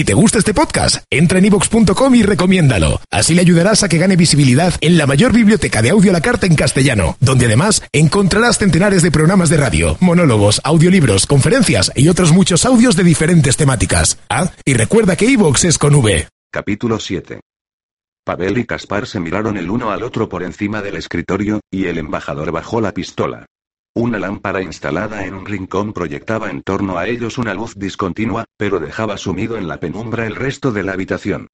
Si te gusta este podcast, entra en ivox.com y recomiéndalo. Así le ayudarás a que gane visibilidad en la mayor biblioteca de audio a la carta en castellano, donde además encontrarás centenares de programas de radio, monólogos, audiolibros, conferencias y otros muchos audios de diferentes temáticas. Ah, y recuerda que iVox es con V. Capítulo 7. Pavel y Caspar se miraron el uno al otro por encima del escritorio, y el embajador bajó la pistola. Una lámpara instalada en un rincón proyectaba en torno a ellos una luz discontinua, pero dejaba sumido en la penumbra el resto de la habitación.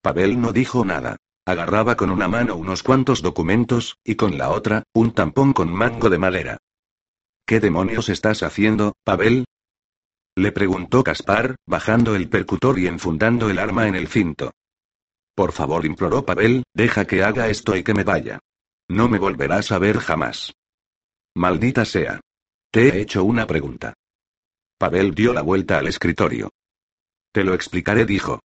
Pavel no dijo nada. Agarraba con una mano unos cuantos documentos, y con la otra, un tampón con mango de madera. ¿Qué demonios estás haciendo, Pavel? Le preguntó Caspar, bajando el percutor y enfundando el arma en el cinto. Por favor, imploró Pavel, deja que haga esto y que me vaya. No me volverás a ver jamás. Maldita sea. Te he hecho una pregunta. Pavel dio la vuelta al escritorio. Te lo explicaré, dijo.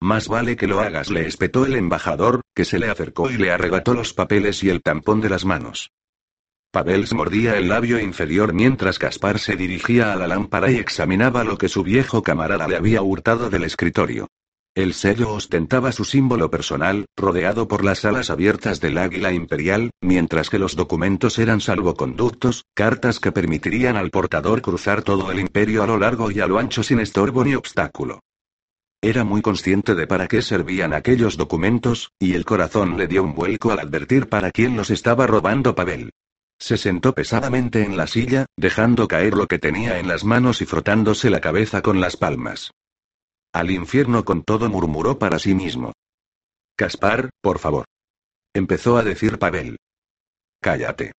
Más vale que lo hagas, le espetó el embajador, que se le acercó y le arrebató los papeles y el tampón de las manos. Pavel se mordía el labio inferior mientras Caspar se dirigía a la lámpara y examinaba lo que su viejo camarada le había hurtado del escritorio. El sello ostentaba su símbolo personal, rodeado por las alas abiertas del águila imperial, mientras que los documentos eran salvoconductos, cartas que permitirían al portador cruzar todo el imperio a lo largo y a lo ancho sin estorbo ni obstáculo. Era muy consciente de para qué servían aquellos documentos, y el corazón le dio un vuelco al advertir para quién los estaba robando Pavel. Se sentó pesadamente en la silla, dejando caer lo que tenía en las manos y frotándose la cabeza con las palmas. Al infierno con todo murmuró para sí mismo. Caspar, por favor. Empezó a decir Pavel. Cállate.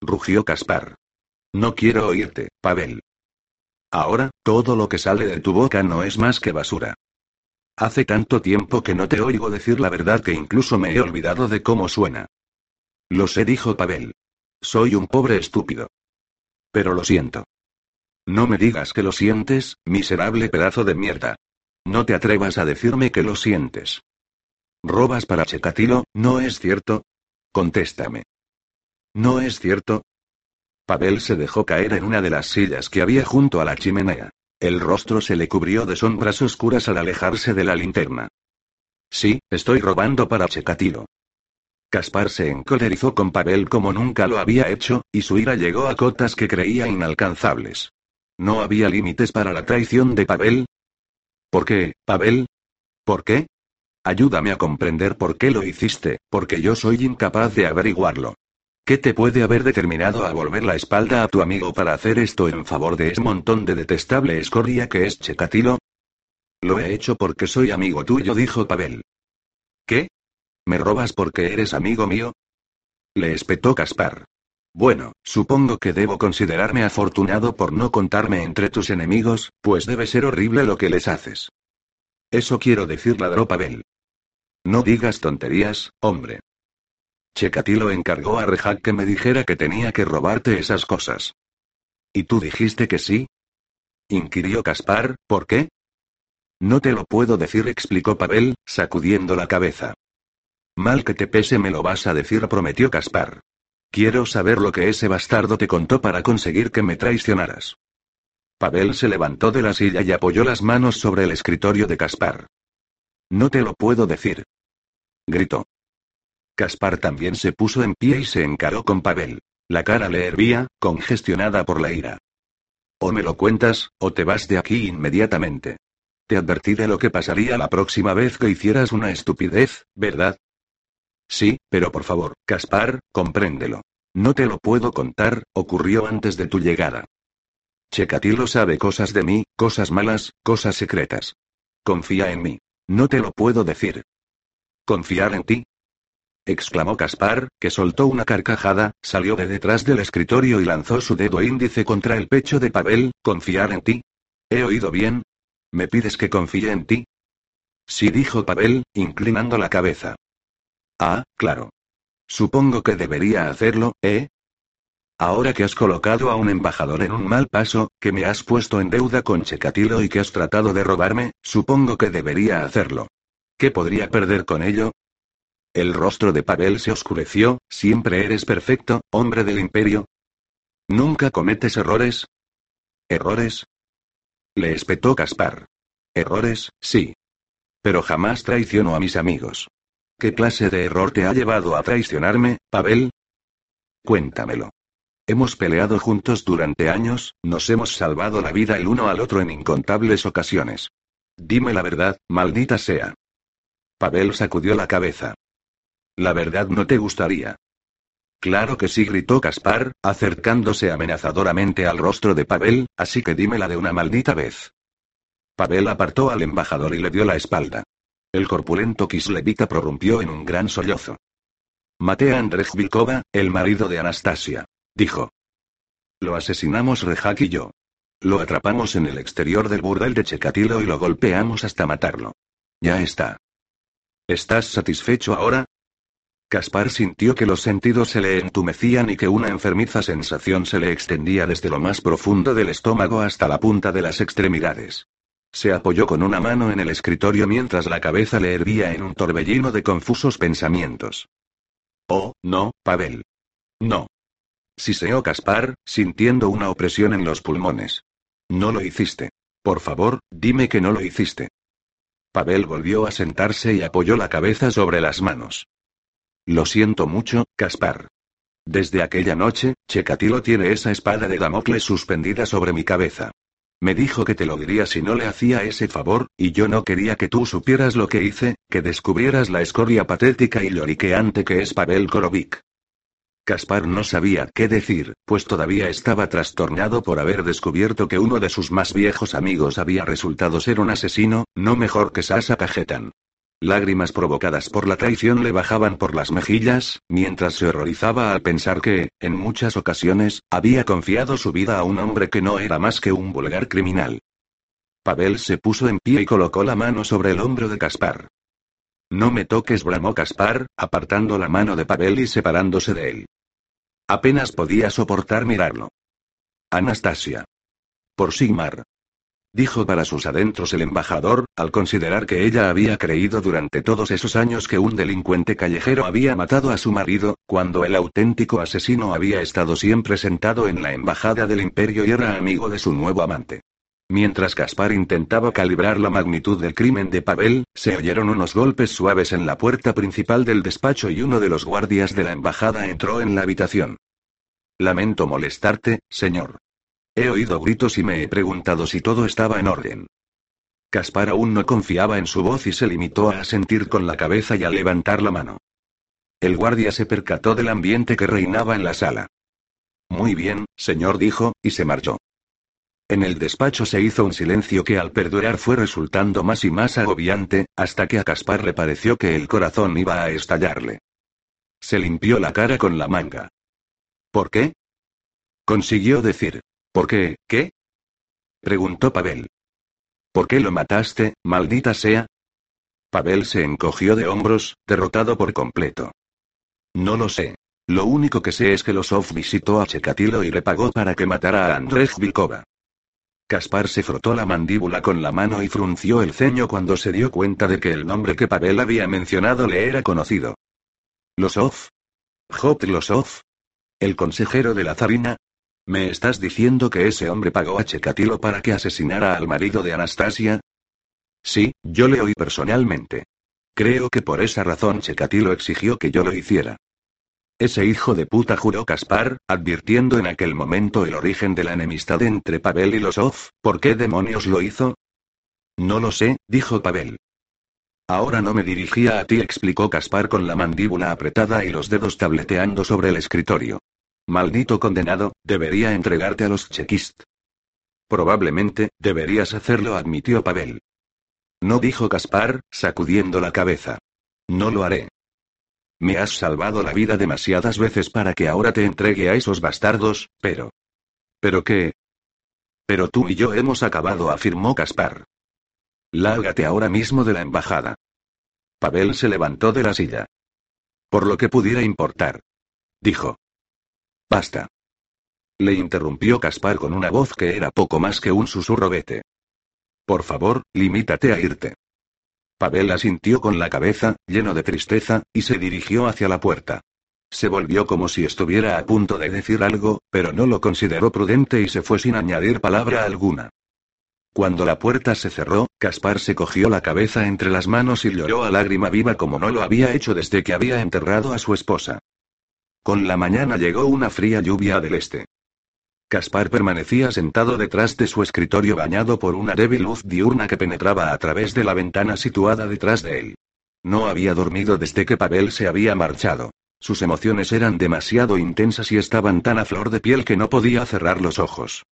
Rugió Caspar. No quiero oírte, Pavel. Ahora, todo lo que sale de tu boca no es más que basura. Hace tanto tiempo que no te oigo decir la verdad que incluso me he olvidado de cómo suena. Lo sé, dijo Pavel. Soy un pobre estúpido. Pero lo siento. No me digas que lo sientes, miserable pedazo de mierda. No te atrevas a decirme que lo sientes. ¿Robas para Checatilo, no es cierto? Contéstame. ¿No es cierto? Pavel se dejó caer en una de las sillas que había junto a la chimenea. El rostro se le cubrió de sombras oscuras al alejarse de la linterna. Sí, estoy robando para Checatilo. Caspar se encolerizó con Pavel como nunca lo había hecho, y su ira llegó a cotas que creía inalcanzables. ¿No había límites para la traición de Pavel? ¿Por qué, Pavel? ¿Por qué? Ayúdame a comprender por qué lo hiciste, porque yo soy incapaz de averiguarlo. ¿Qué te puede haber determinado a volver la espalda a tu amigo para hacer esto en favor de ese montón de detestable escoria que es Checatilo? Lo he hecho porque soy amigo tuyo, dijo Pavel. ¿Qué? ¿Me robas porque eres amigo mío? Le espetó Caspar. Bueno, supongo que debo considerarme afortunado por no contarme entre tus enemigos, pues debe ser horrible lo que les haces. Eso quiero decir, ladró Pavel. No digas tonterías, hombre. Checatilo encargó a Rejak que me dijera que tenía que robarte esas cosas. ¿Y tú dijiste que sí? inquirió Caspar, ¿por qué? No te lo puedo decir, explicó Pavel, sacudiendo la cabeza. Mal que te pese me lo vas a decir, prometió Caspar. Quiero saber lo que ese bastardo te contó para conseguir que me traicionaras. Pavel se levantó de la silla y apoyó las manos sobre el escritorio de Caspar. No te lo puedo decir. Gritó. Caspar también se puso en pie y se encaró con Pavel. La cara le hervía, congestionada por la ira. O me lo cuentas, o te vas de aquí inmediatamente. Te advertí de lo que pasaría la próxima vez que hicieras una estupidez, ¿verdad? Sí, pero por favor, Caspar, compréndelo. No te lo puedo contar, ocurrió antes de tu llegada. Checatilo sabe cosas de mí, cosas malas, cosas secretas. Confía en mí. No te lo puedo decir. ¿Confiar en ti? exclamó Caspar, que soltó una carcajada, salió de detrás del escritorio y lanzó su dedo índice contra el pecho de Pavel, ¿confiar en ti? ¿He oído bien? ¿Me pides que confíe en ti? Sí, dijo Pavel, inclinando la cabeza. Ah, claro. Supongo que debería hacerlo, ¿eh? Ahora que has colocado a un embajador en un mal paso, que me has puesto en deuda con Checatilo y que has tratado de robarme, supongo que debería hacerlo. ¿Qué podría perder con ello? El rostro de Pavel se oscureció, siempre eres perfecto, hombre del imperio. ¿Nunca cometes errores? ¿Errores? Le espetó Caspar. Errores, sí. Pero jamás traiciono a mis amigos. ¿Qué clase de error te ha llevado a traicionarme, Pavel? Cuéntamelo. Hemos peleado juntos durante años, nos hemos salvado la vida el uno al otro en incontables ocasiones. Dime la verdad, maldita sea. Pavel sacudió la cabeza. La verdad no te gustaría. Claro que sí, gritó Caspar, acercándose amenazadoramente al rostro de Pavel, así que dímela de una maldita vez. Pavel apartó al embajador y le dio la espalda. El corpulento Kislevita prorrumpió en un gran sollozo. Maté a Andrej Vilkova, el marido de Anastasia. Dijo. Lo asesinamos Rejak y yo. Lo atrapamos en el exterior del burdel de Chekatilo y lo golpeamos hasta matarlo. Ya está. ¿Estás satisfecho ahora? Caspar sintió que los sentidos se le entumecían y que una enfermiza sensación se le extendía desde lo más profundo del estómago hasta la punta de las extremidades. Se apoyó con una mano en el escritorio mientras la cabeza le hervía en un torbellino de confusos pensamientos. Oh, no, Pavel. No. Siseó Caspar, sintiendo una opresión en los pulmones. No lo hiciste. Por favor, dime que no lo hiciste. Pavel volvió a sentarse y apoyó la cabeza sobre las manos. Lo siento mucho, Caspar. Desde aquella noche, Chekatilo tiene esa espada de Damocles suspendida sobre mi cabeza. Me dijo que te lo diría si no le hacía ese favor, y yo no quería que tú supieras lo que hice, que descubrieras la escoria patética y lloriqueante que es Pavel Korovic. Caspar no sabía qué decir, pues todavía estaba trastornado por haber descubierto que uno de sus más viejos amigos había resultado ser un asesino, no mejor que Sasa Cajetan. Lágrimas provocadas por la traición le bajaban por las mejillas, mientras se horrorizaba al pensar que, en muchas ocasiones, había confiado su vida a un hombre que no era más que un vulgar criminal. Pavel se puso en pie y colocó la mano sobre el hombro de Caspar. No me toques, bramó Caspar, apartando la mano de Pavel y separándose de él. Apenas podía soportar mirarlo. Anastasia. Por Sigmar dijo para sus adentros el embajador, al considerar que ella había creído durante todos esos años que un delincuente callejero había matado a su marido, cuando el auténtico asesino había estado siempre sentado en la embajada del imperio y era amigo de su nuevo amante. Mientras Caspar intentaba calibrar la magnitud del crimen de Pavel, se oyeron unos golpes suaves en la puerta principal del despacho y uno de los guardias de la embajada entró en la habitación. Lamento molestarte, señor. He oído gritos y me he preguntado si todo estaba en orden. Caspar aún no confiaba en su voz y se limitó a asentir con la cabeza y a levantar la mano. El guardia se percató del ambiente que reinaba en la sala. Muy bien, señor dijo, y se marchó. En el despacho se hizo un silencio que al perdurar fue resultando más y más agobiante, hasta que a Caspar le pareció que el corazón iba a estallarle. Se limpió la cara con la manga. ¿Por qué? Consiguió decir. ¿Por qué, qué? preguntó Pavel. ¿Por qué lo mataste, maldita sea? Pavel se encogió de hombros, derrotado por completo. No lo sé. Lo único que sé es que Losov visitó a Chekatilo y le pagó para que matara a Andrej Vilkova. Caspar se frotó la mandíbula con la mano y frunció el ceño cuando se dio cuenta de que el nombre que Pavel había mencionado le era conocido. Losov. Job Losov. El consejero de la zarina, ¿Me estás diciendo que ese hombre pagó a Chekatilo para que asesinara al marido de Anastasia? Sí, yo le oí personalmente. Creo que por esa razón Chekatilo exigió que yo lo hiciera. Ese hijo de puta juró Caspar, advirtiendo en aquel momento el origen de la enemistad entre Pavel y Losov, ¿por qué demonios lo hizo? No lo sé, dijo Pavel. Ahora no me dirigía a ti, explicó Caspar con la mandíbula apretada y los dedos tableteando sobre el escritorio. Maldito condenado, debería entregarte a los chequist. Probablemente, deberías hacerlo, admitió Pavel. No dijo Caspar, sacudiendo la cabeza. No lo haré. Me has salvado la vida demasiadas veces para que ahora te entregue a esos bastardos, pero... ¿Pero qué? Pero tú y yo hemos acabado, afirmó Caspar. Lárgate ahora mismo de la embajada. Pavel se levantó de la silla. Por lo que pudiera importar. Dijo. Basta. Le interrumpió Caspar con una voz que era poco más que un susurro vete. Por favor, limítate a irte. Pavel asintió con la cabeza, lleno de tristeza, y se dirigió hacia la puerta. Se volvió como si estuviera a punto de decir algo, pero no lo consideró prudente y se fue sin añadir palabra alguna. Cuando la puerta se cerró, Caspar se cogió la cabeza entre las manos y lloró a lágrima viva como no lo había hecho desde que había enterrado a su esposa. Con la mañana llegó una fría lluvia del este. Caspar permanecía sentado detrás de su escritorio bañado por una débil luz diurna que penetraba a través de la ventana situada detrás de él. No había dormido desde que Pavel se había marchado. Sus emociones eran demasiado intensas y estaban tan a flor de piel que no podía cerrar los ojos.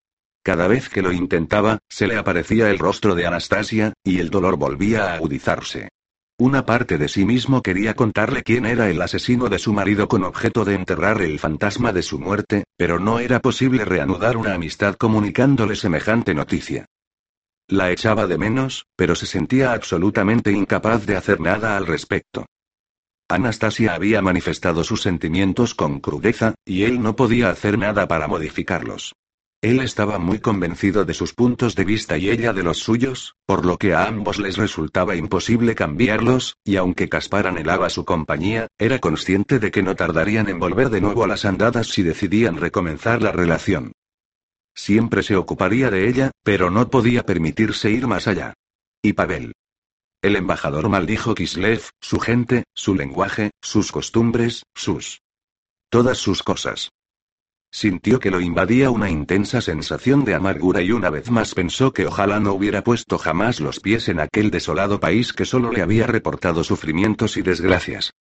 Cada vez que lo intentaba, se le aparecía el rostro de Anastasia, y el dolor volvía a agudizarse. Una parte de sí mismo quería contarle quién era el asesino de su marido con objeto de enterrar el fantasma de su muerte, pero no era posible reanudar una amistad comunicándole semejante noticia. La echaba de menos, pero se sentía absolutamente incapaz de hacer nada al respecto. Anastasia había manifestado sus sentimientos con crudeza, y él no podía hacer nada para modificarlos. Él estaba muy convencido de sus puntos de vista y ella de los suyos, por lo que a ambos les resultaba imposible cambiarlos, y aunque Caspar anhelaba su compañía, era consciente de que no tardarían en volver de nuevo a las andadas si decidían recomenzar la relación. Siempre se ocuparía de ella, pero no podía permitirse ir más allá. Y Pavel. El embajador maldijo Kislev, su gente, su lenguaje, sus costumbres, sus... todas sus cosas. Sintió que lo invadía una intensa sensación de amargura y una vez más pensó que ojalá no hubiera puesto jamás los pies en aquel desolado país que solo le había reportado sufrimientos y desgracias.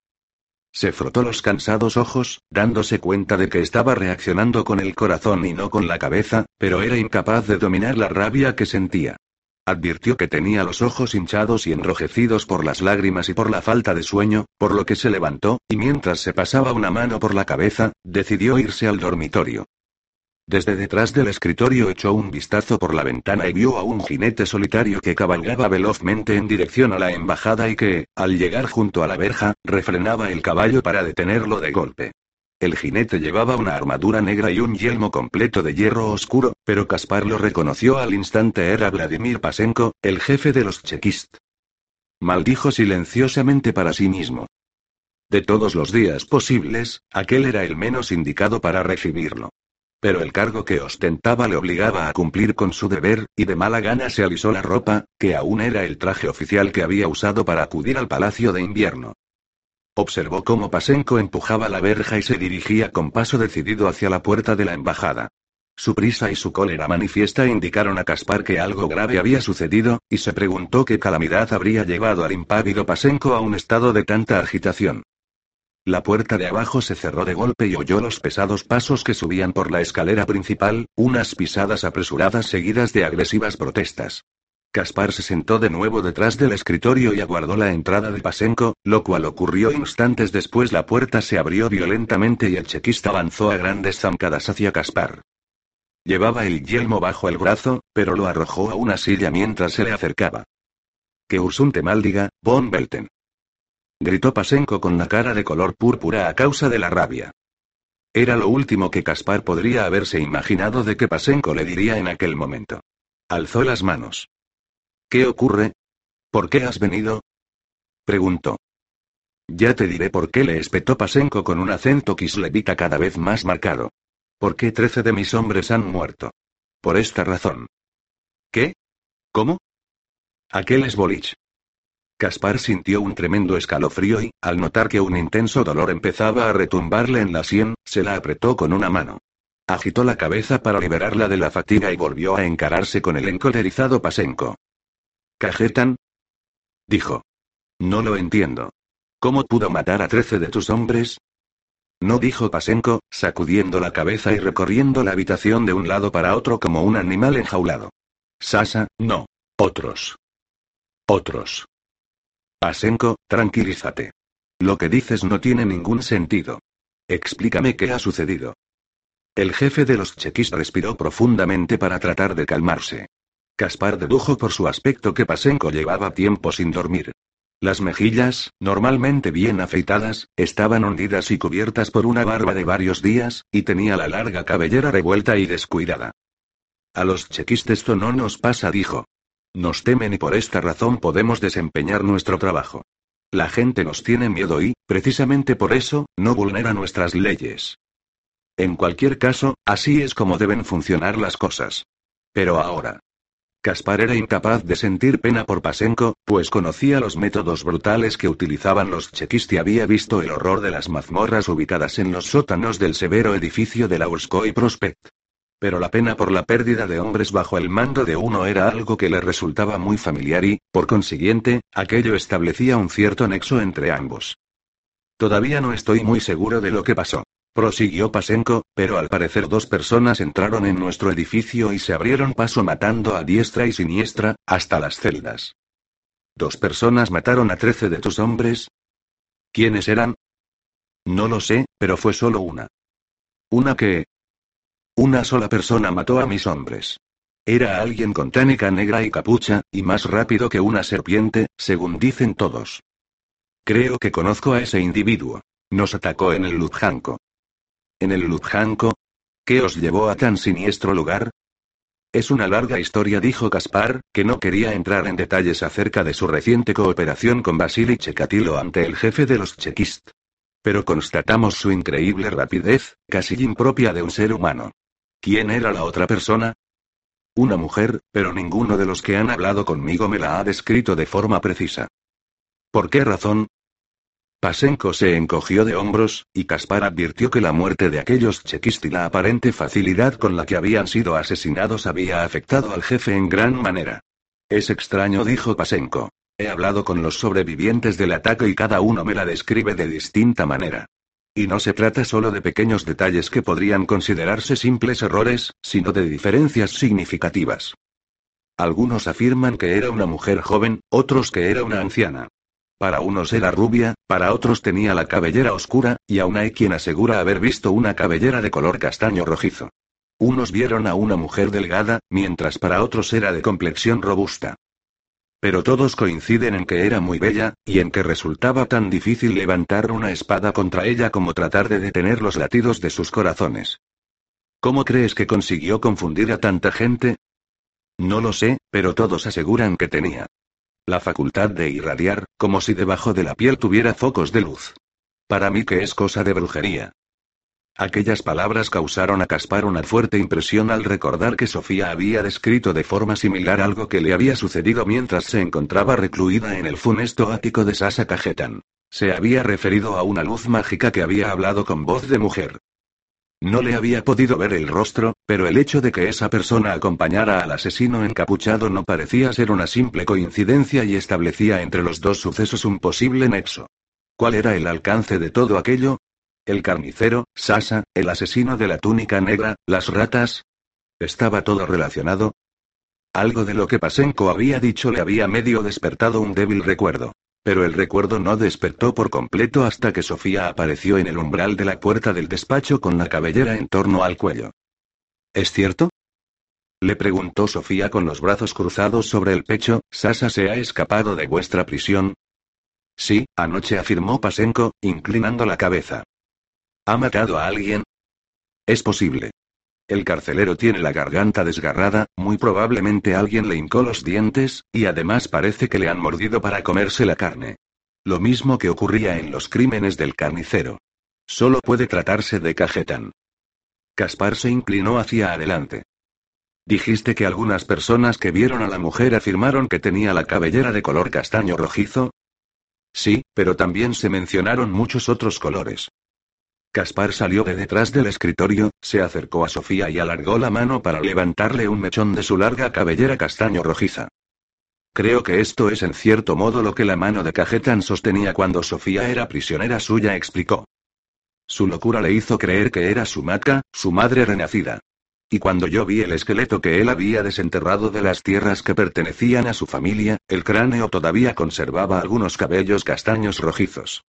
Se frotó los cansados ojos, dándose cuenta de que estaba reaccionando con el corazón y no con la cabeza, pero era incapaz de dominar la rabia que sentía. Advirtió que tenía los ojos hinchados y enrojecidos por las lágrimas y por la falta de sueño, por lo que se levantó, y mientras se pasaba una mano por la cabeza, decidió irse al dormitorio. Desde detrás del escritorio echó un vistazo por la ventana y vio a un jinete solitario que cabalgaba velozmente en dirección a la embajada y que, al llegar junto a la verja, refrenaba el caballo para detenerlo de golpe. El jinete llevaba una armadura negra y un yelmo completo de hierro oscuro, pero Caspar lo reconoció al instante era Vladimir Pasenko, el jefe de los chekist. Maldijo silenciosamente para sí mismo. De todos los días posibles, aquel era el menos indicado para recibirlo. Pero el cargo que ostentaba le obligaba a cumplir con su deber, y de mala gana se alisó la ropa, que aún era el traje oficial que había usado para acudir al palacio de invierno. Observó cómo Pasenko empujaba la verja y se dirigía con paso decidido hacia la puerta de la embajada. Su prisa y su cólera manifiesta indicaron a Caspar que algo grave había sucedido, y se preguntó qué calamidad habría llevado al impávido Pasenko a un estado de tanta agitación. La puerta de abajo se cerró de golpe y oyó los pesados pasos que subían por la escalera principal, unas pisadas apresuradas seguidas de agresivas protestas. Caspar se sentó de nuevo detrás del escritorio y aguardó la entrada de Pasenko, lo cual ocurrió instantes después. La puerta se abrió violentamente y el chequista avanzó a grandes zancadas hacia Caspar. Llevaba el yelmo bajo el brazo, pero lo arrojó a una silla mientras se le acercaba. Que Ursun te maldiga, Von Belten. Gritó Pasenko con la cara de color púrpura a causa de la rabia. Era lo último que Caspar podría haberse imaginado de que Pasenko le diría en aquel momento. Alzó las manos. ¿Qué ocurre? ¿Por qué has venido? Preguntó. Ya te diré por qué le espetó Pasenko con un acento kislevita cada vez más marcado. ¿Por qué trece de mis hombres han muerto? Por esta razón. ¿Qué? ¿Cómo? Aquel es Bolich. Caspar sintió un tremendo escalofrío y, al notar que un intenso dolor empezaba a retumbarle en la sien, se la apretó con una mano. Agitó la cabeza para liberarla de la fatiga y volvió a encararse con el encolerizado Pasenko. ¿Cajetan? Dijo. No lo entiendo. ¿Cómo pudo matar a trece de tus hombres? No dijo Pasenko, sacudiendo la cabeza y recorriendo la habitación de un lado para otro como un animal enjaulado. Sasa, no. Otros. Otros. Pasenko, tranquilízate. Lo que dices no tiene ningún sentido. Explícame qué ha sucedido. El jefe de los chequis respiró profundamente para tratar de calmarse. Caspar dedujo por su aspecto que Pasenko llevaba tiempo sin dormir. Las mejillas, normalmente bien afeitadas, estaban hundidas y cubiertas por una barba de varios días, y tenía la larga cabellera revuelta y descuidada. A los chequistas esto no nos pasa, dijo. Nos temen y por esta razón podemos desempeñar nuestro trabajo. La gente nos tiene miedo y, precisamente por eso, no vulnera nuestras leyes. En cualquier caso, así es como deben funcionar las cosas. Pero ahora, Caspar era incapaz de sentir pena por Pasenko, pues conocía los métodos brutales que utilizaban los chequist y había visto el horror de las mazmorras ubicadas en los sótanos del severo edificio de la Urskoy Prospect. Pero la pena por la pérdida de hombres bajo el mando de uno era algo que le resultaba muy familiar y, por consiguiente, aquello establecía un cierto nexo entre ambos. Todavía no estoy muy seguro de lo que pasó. Prosiguió Pasenko, pero al parecer dos personas entraron en nuestro edificio y se abrieron paso matando a diestra y siniestra, hasta las celdas. ¿Dos personas mataron a trece de tus hombres? ¿Quiénes eran? No lo sé, pero fue solo una. ¿Una que? Una sola persona mató a mis hombres. Era alguien con tánica negra y capucha, y más rápido que una serpiente, según dicen todos. Creo que conozco a ese individuo. Nos atacó en el Lutjanko. ¿En el Lutjanko? ¿Qué os llevó a tan siniestro lugar? Es una larga historia, dijo Caspar, que no quería entrar en detalles acerca de su reciente cooperación con Vasily Chekatilo ante el jefe de los chequist. Pero constatamos su increíble rapidez, casi impropia de un ser humano. ¿Quién era la otra persona? Una mujer, pero ninguno de los que han hablado conmigo me la ha descrito de forma precisa. ¿Por qué razón? Pasenko se encogió de hombros, y Caspar advirtió que la muerte de aquellos chequist y la aparente facilidad con la que habían sido asesinados había afectado al jefe en gran manera. Es extraño, dijo Pasenko. He hablado con los sobrevivientes del ataque y cada uno me la describe de distinta manera. Y no se trata solo de pequeños detalles que podrían considerarse simples errores, sino de diferencias significativas. Algunos afirman que era una mujer joven, otros que era una anciana. Para unos era rubia, para otros tenía la cabellera oscura, y aún hay quien asegura haber visto una cabellera de color castaño rojizo. Unos vieron a una mujer delgada, mientras para otros era de complexión robusta. Pero todos coinciden en que era muy bella, y en que resultaba tan difícil levantar una espada contra ella como tratar de detener los latidos de sus corazones. ¿Cómo crees que consiguió confundir a tanta gente? No lo sé, pero todos aseguran que tenía la facultad de irradiar, como si debajo de la piel tuviera focos de luz. Para mí que es cosa de brujería. Aquellas palabras causaron a Caspar una fuerte impresión al recordar que Sofía había descrito de forma similar algo que le había sucedido mientras se encontraba recluida en el funesto ático de Sasa Cajetan. Se había referido a una luz mágica que había hablado con voz de mujer. No le había podido ver el rostro, pero el hecho de que esa persona acompañara al asesino encapuchado no parecía ser una simple coincidencia y establecía entre los dos sucesos un posible nexo. ¿Cuál era el alcance de todo aquello? El carnicero, Sasa, el asesino de la túnica negra, las ratas. ¿Estaba todo relacionado? Algo de lo que Pasenko había dicho le había medio despertado un débil recuerdo. Pero el recuerdo no despertó por completo hasta que Sofía apareció en el umbral de la puerta del despacho con la cabellera en torno al cuello. ¿Es cierto? Le preguntó Sofía con los brazos cruzados sobre el pecho, ¿Sasa se ha escapado de vuestra prisión? Sí, anoche afirmó Pasenko, inclinando la cabeza. ¿Ha matado a alguien? Es posible. El carcelero tiene la garganta desgarrada, muy probablemente alguien le hincó los dientes, y además parece que le han mordido para comerse la carne. Lo mismo que ocurría en los crímenes del carnicero. Solo puede tratarse de Cajetán. Caspar se inclinó hacia adelante. Dijiste que algunas personas que vieron a la mujer afirmaron que tenía la cabellera de color castaño rojizo. Sí, pero también se mencionaron muchos otros colores. Caspar salió de detrás del escritorio, se acercó a Sofía y alargó la mano para levantarle un mechón de su larga cabellera castaño rojiza. Creo que esto es en cierto modo lo que la mano de Cajetan sostenía cuando Sofía era prisionera suya, explicó. Su locura le hizo creer que era su matka, su madre renacida. Y cuando yo vi el esqueleto que él había desenterrado de las tierras que pertenecían a su familia, el cráneo todavía conservaba algunos cabellos castaños rojizos.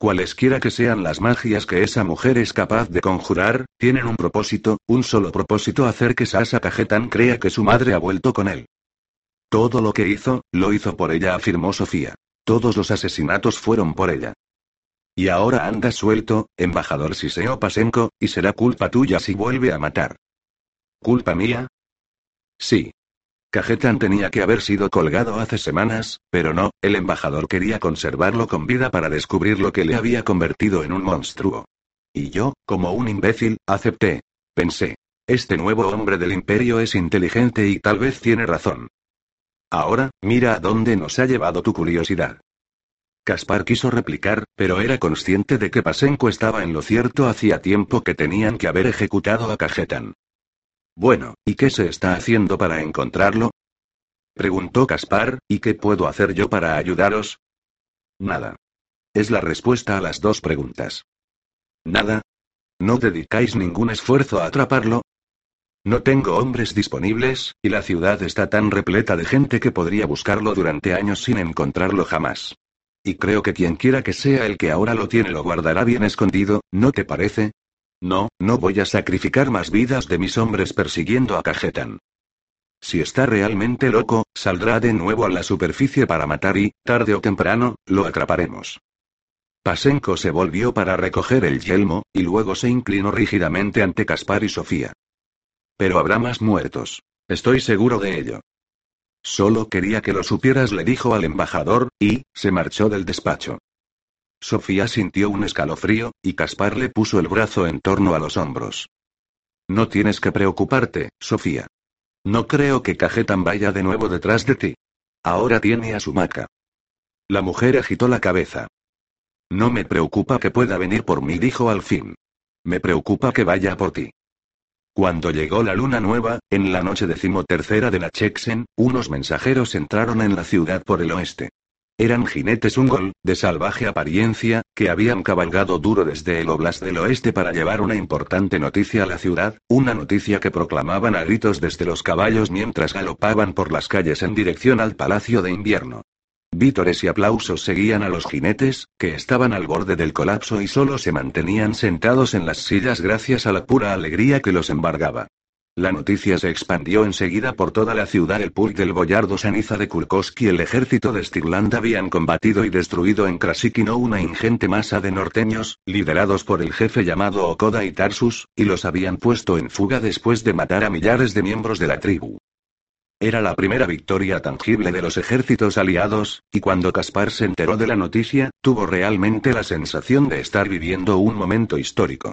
Cualesquiera que sean las magias que esa mujer es capaz de conjurar, tienen un propósito, un solo propósito hacer que Sasa Cajetan crea que su madre ha vuelto con él. Todo lo que hizo, lo hizo por ella, afirmó Sofía. Todos los asesinatos fueron por ella. Y ahora anda suelto, embajador Siseo Pasenko, y será culpa tuya si vuelve a matar. ¿Culpa mía? Sí. Cajetan tenía que haber sido colgado hace semanas, pero no, el embajador quería conservarlo con vida para descubrir lo que le había convertido en un monstruo. Y yo, como un imbécil, acepté. Pensé. Este nuevo hombre del imperio es inteligente y tal vez tiene razón. Ahora, mira a dónde nos ha llevado tu curiosidad. Caspar quiso replicar, pero era consciente de que Pasenko estaba en lo cierto hacía tiempo que tenían que haber ejecutado a Cajetan. Bueno, ¿y qué se está haciendo para encontrarlo? Preguntó Caspar, ¿y qué puedo hacer yo para ayudaros? Nada. Es la respuesta a las dos preguntas. ¿Nada? ¿No dedicáis ningún esfuerzo a atraparlo? No tengo hombres disponibles, y la ciudad está tan repleta de gente que podría buscarlo durante años sin encontrarlo jamás. Y creo que quien quiera que sea el que ahora lo tiene lo guardará bien escondido, ¿no te parece? No, no voy a sacrificar más vidas de mis hombres persiguiendo a Cajetan. Si está realmente loco, saldrá de nuevo a la superficie para matar y, tarde o temprano, lo atraparemos. Pasenko se volvió para recoger el yelmo, y luego se inclinó rígidamente ante Caspar y Sofía. Pero habrá más muertos. Estoy seguro de ello. Solo quería que lo supieras, le dijo al embajador, y, se marchó del despacho. Sofía sintió un escalofrío, y Caspar le puso el brazo en torno a los hombros. No tienes que preocuparte, Sofía. No creo que Cajetan vaya de nuevo detrás de ti. Ahora tiene a su maca. La mujer agitó la cabeza. No me preocupa que pueda venir por mí, dijo al fin. Me preocupa que vaya por ti. Cuando llegó la luna nueva, en la noche decimotercera de la Chexen, unos mensajeros entraron en la ciudad por el oeste. Eran jinetes ungol, de salvaje apariencia, que habían cabalgado duro desde el Oblast del Oeste para llevar una importante noticia a la ciudad, una noticia que proclamaban a gritos desde los caballos mientras galopaban por las calles en dirección al Palacio de Invierno. Vítores y aplausos seguían a los jinetes, que estaban al borde del colapso y solo se mantenían sentados en las sillas gracias a la pura alegría que los embargaba. La noticia se expandió enseguida por toda la ciudad. El pulk del boyardo Saniza de Kurkosk y el ejército de Stirland habían combatido y destruido en Krasikino una ingente masa de norteños, liderados por el jefe llamado Okoda y Tarsus, y los habían puesto en fuga después de matar a millares de miembros de la tribu. Era la primera victoria tangible de los ejércitos aliados, y cuando Caspar se enteró de la noticia, tuvo realmente la sensación de estar viviendo un momento histórico.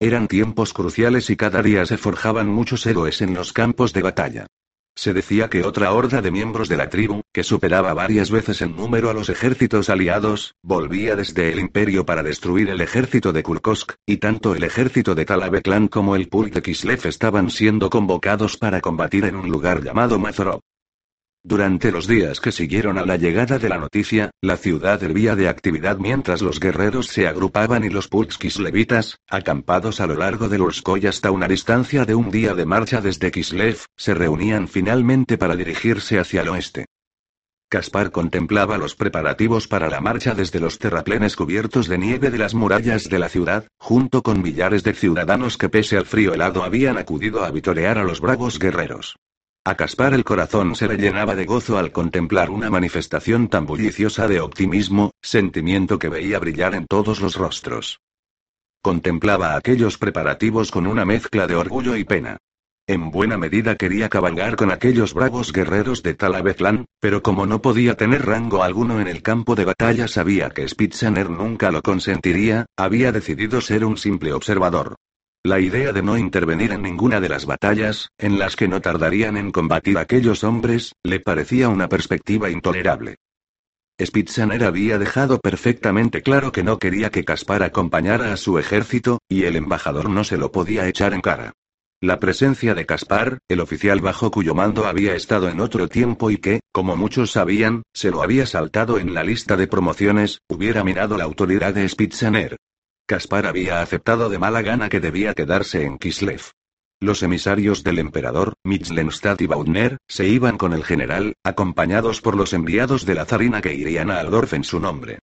Eran tiempos cruciales y cada día se forjaban muchos héroes en los campos de batalla. Se decía que otra horda de miembros de la tribu, que superaba varias veces en número a los ejércitos aliados, volvía desde el imperio para destruir el ejército de Kurkosk, y tanto el ejército de Talabeklan como el Pulk de Kislev estaban siendo convocados para combatir en un lugar llamado Mazorov. Durante los días que siguieron a la llegada de la noticia, la ciudad hervía de actividad mientras los guerreros se agrupaban y los pulskis levitas, acampados a lo largo del Urskoy hasta una distancia de un día de marcha desde Kislev, se reunían finalmente para dirigirse hacia el oeste. Caspar contemplaba los preparativos para la marcha desde los terraplenes cubiertos de nieve de las murallas de la ciudad, junto con millares de ciudadanos que pese al frío helado habían acudido a vitorear a los bravos guerreros. A Caspar el corazón se le llenaba de gozo al contemplar una manifestación tan bulliciosa de optimismo, sentimiento que veía brillar en todos los rostros. Contemplaba aquellos preparativos con una mezcla de orgullo y pena. En buena medida quería cabalgar con aquellos bravos guerreros de Talabezlan, pero como no podía tener rango alguno en el campo de batalla sabía que Spitzener nunca lo consentiría, había decidido ser un simple observador. La idea de no intervenir en ninguna de las batallas, en las que no tardarían en combatir aquellos hombres, le parecía una perspectiva intolerable. Spitzener había dejado perfectamente claro que no quería que Caspar acompañara a su ejército, y el embajador no se lo podía echar en cara. La presencia de Caspar, el oficial bajo cuyo mando había estado en otro tiempo y que, como muchos sabían, se lo había saltado en la lista de promociones, hubiera minado la autoridad de Spitzener. Caspar había aceptado de mala gana que debía quedarse en Kislev. Los emisarios del emperador, Mitzlenstadt y Baudner, se iban con el general, acompañados por los enviados de la zarina que irían a Aldorf en su nombre.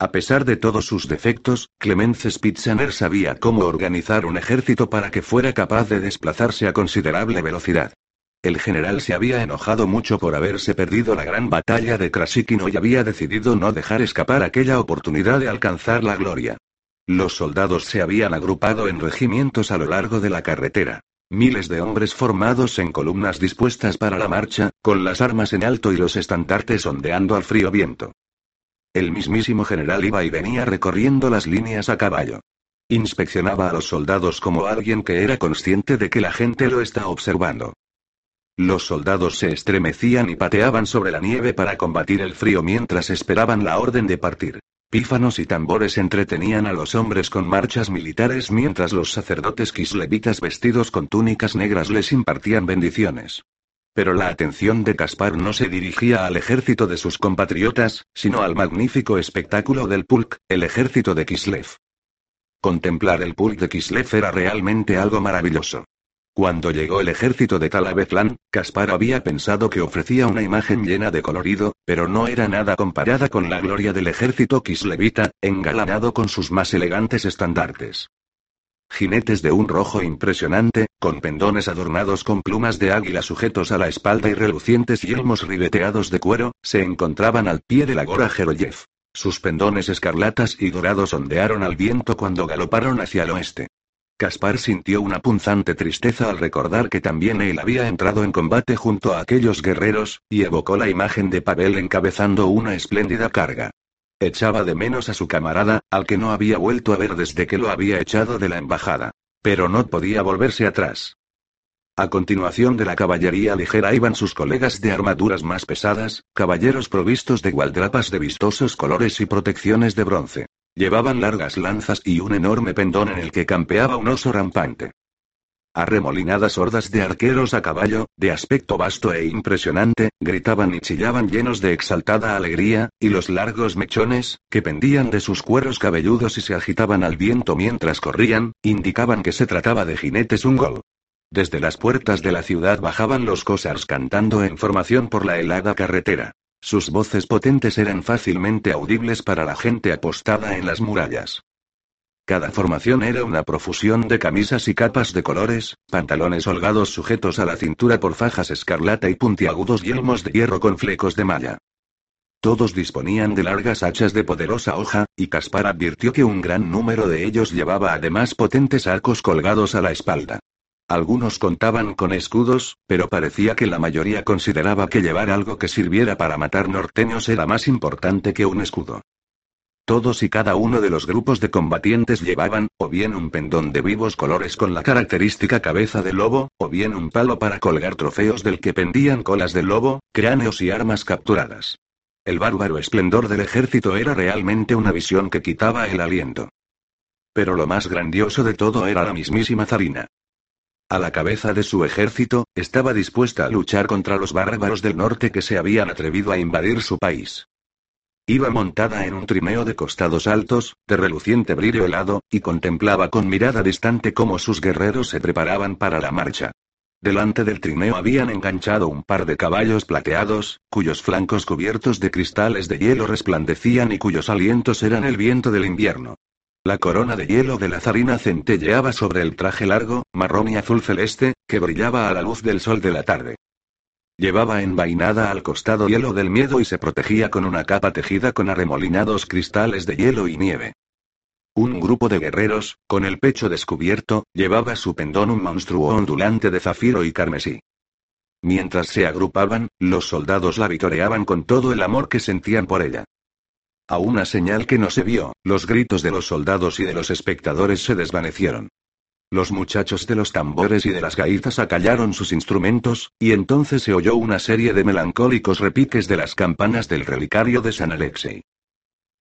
A pesar de todos sus defectos, Clemens Spitzener sabía cómo organizar un ejército para que fuera capaz de desplazarse a considerable velocidad. El general se había enojado mucho por haberse perdido la gran batalla de Krasikino y había decidido no dejar escapar aquella oportunidad de alcanzar la gloria. Los soldados se habían agrupado en regimientos a lo largo de la carretera. Miles de hombres formados en columnas dispuestas para la marcha, con las armas en alto y los estandartes ondeando al frío viento. El mismísimo general iba y venía recorriendo las líneas a caballo. Inspeccionaba a los soldados como alguien que era consciente de que la gente lo está observando. Los soldados se estremecían y pateaban sobre la nieve para combatir el frío mientras esperaban la orden de partir. Pífanos y tambores entretenían a los hombres con marchas militares mientras los sacerdotes kislevitas vestidos con túnicas negras les impartían bendiciones. Pero la atención de Caspar no se dirigía al ejército de sus compatriotas, sino al magnífico espectáculo del Pulk, el ejército de Kislev. Contemplar el Pulk de Kislev era realmente algo maravilloso. Cuando llegó el ejército de Talabetlan, Caspar había pensado que ofrecía una imagen llena de colorido, pero no era nada comparada con la gloria del ejército kislevita, engalanado con sus más elegantes estandartes. Jinetes de un rojo impresionante, con pendones adornados con plumas de águila sujetos a la espalda y relucientes yelmos ribeteados de cuero, se encontraban al pie de la gora Jeroyev. Sus pendones escarlatas y dorados ondearon al viento cuando galoparon hacia el oeste. Caspar sintió una punzante tristeza al recordar que también él había entrado en combate junto a aquellos guerreros, y evocó la imagen de Pavel encabezando una espléndida carga. Echaba de menos a su camarada, al que no había vuelto a ver desde que lo había echado de la embajada. Pero no podía volverse atrás. A continuación de la caballería ligera iban sus colegas de armaduras más pesadas, caballeros provistos de gualdrapas de vistosos colores y protecciones de bronce. Llevaban largas lanzas y un enorme pendón en el que campeaba un oso rampante. Arremolinadas hordas de arqueros a caballo, de aspecto vasto e impresionante, gritaban y chillaban llenos de exaltada alegría, y los largos mechones, que pendían de sus cueros cabelludos y se agitaban al viento mientras corrían, indicaban que se trataba de jinetes ungol. Desde las puertas de la ciudad bajaban los cosars cantando en formación por la helada carretera. Sus voces potentes eran fácilmente audibles para la gente apostada en las murallas. Cada formación era una profusión de camisas y capas de colores, pantalones holgados sujetos a la cintura por fajas escarlata y puntiagudos yelmos de hierro con flecos de malla. Todos disponían de largas hachas de poderosa hoja, y Caspar advirtió que un gran número de ellos llevaba además potentes arcos colgados a la espalda. Algunos contaban con escudos, pero parecía que la mayoría consideraba que llevar algo que sirviera para matar norteños era más importante que un escudo. Todos y cada uno de los grupos de combatientes llevaban, o bien un pendón de vivos colores con la característica cabeza de lobo, o bien un palo para colgar trofeos del que pendían colas de lobo, cráneos y armas capturadas. El bárbaro esplendor del ejército era realmente una visión que quitaba el aliento. Pero lo más grandioso de todo era la mismísima Zarina. A la cabeza de su ejército, estaba dispuesta a luchar contra los bárbaros del norte que se habían atrevido a invadir su país. Iba montada en un trineo de costados altos, de reluciente brillo helado, y contemplaba con mirada distante cómo sus guerreros se preparaban para la marcha. Delante del trineo habían enganchado un par de caballos plateados, cuyos flancos cubiertos de cristales de hielo resplandecían y cuyos alientos eran el viento del invierno. La corona de hielo de la zarina centelleaba sobre el traje largo, marrón y azul celeste, que brillaba a la luz del sol de la tarde. Llevaba envainada al costado hielo del miedo y se protegía con una capa tejida con arremolinados cristales de hielo y nieve. Un grupo de guerreros, con el pecho descubierto, llevaba su pendón un monstruo ondulante de zafiro y carmesí. Mientras se agrupaban, los soldados la vitoreaban con todo el amor que sentían por ella. A una señal que no se vio, los gritos de los soldados y de los espectadores se desvanecieron. Los muchachos de los tambores y de las gaitas acallaron sus instrumentos, y entonces se oyó una serie de melancólicos repiques de las campanas del relicario de San Alexei.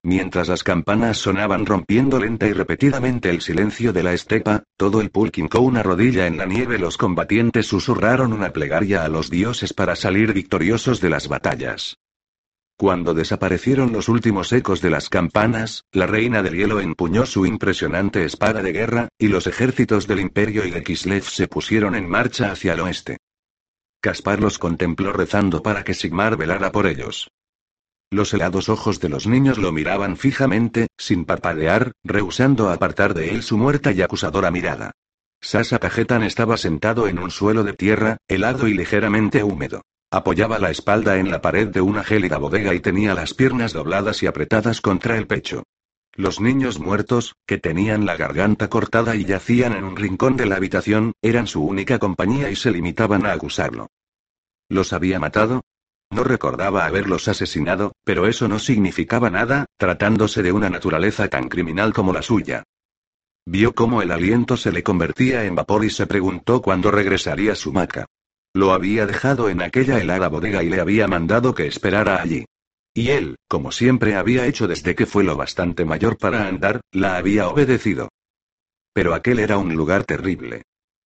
Mientras las campanas sonaban rompiendo lenta y repetidamente el silencio de la estepa, todo el pulque una rodilla en la nieve. Los combatientes susurraron una plegaria a los dioses para salir victoriosos de las batallas. Cuando desaparecieron los últimos ecos de las campanas, la reina del hielo empuñó su impresionante espada de guerra, y los ejércitos del imperio y de Kislev se pusieron en marcha hacia el oeste. Caspar los contempló rezando para que Sigmar velara por ellos. Los helados ojos de los niños lo miraban fijamente, sin parpadear, rehusando apartar de él su muerta y acusadora mirada. Sasa Cajetan estaba sentado en un suelo de tierra, helado y ligeramente húmedo. Apoyaba la espalda en la pared de una gélida bodega y tenía las piernas dobladas y apretadas contra el pecho. Los niños muertos, que tenían la garganta cortada y yacían en un rincón de la habitación, eran su única compañía y se limitaban a acusarlo. ¿Los había matado? No recordaba haberlos asesinado, pero eso no significaba nada, tratándose de una naturaleza tan criminal como la suya. Vio cómo el aliento se le convertía en vapor y se preguntó cuándo regresaría su maca. Lo había dejado en aquella helada bodega y le había mandado que esperara allí. Y él, como siempre había hecho desde que fue lo bastante mayor para andar, la había obedecido. Pero aquel era un lugar terrible.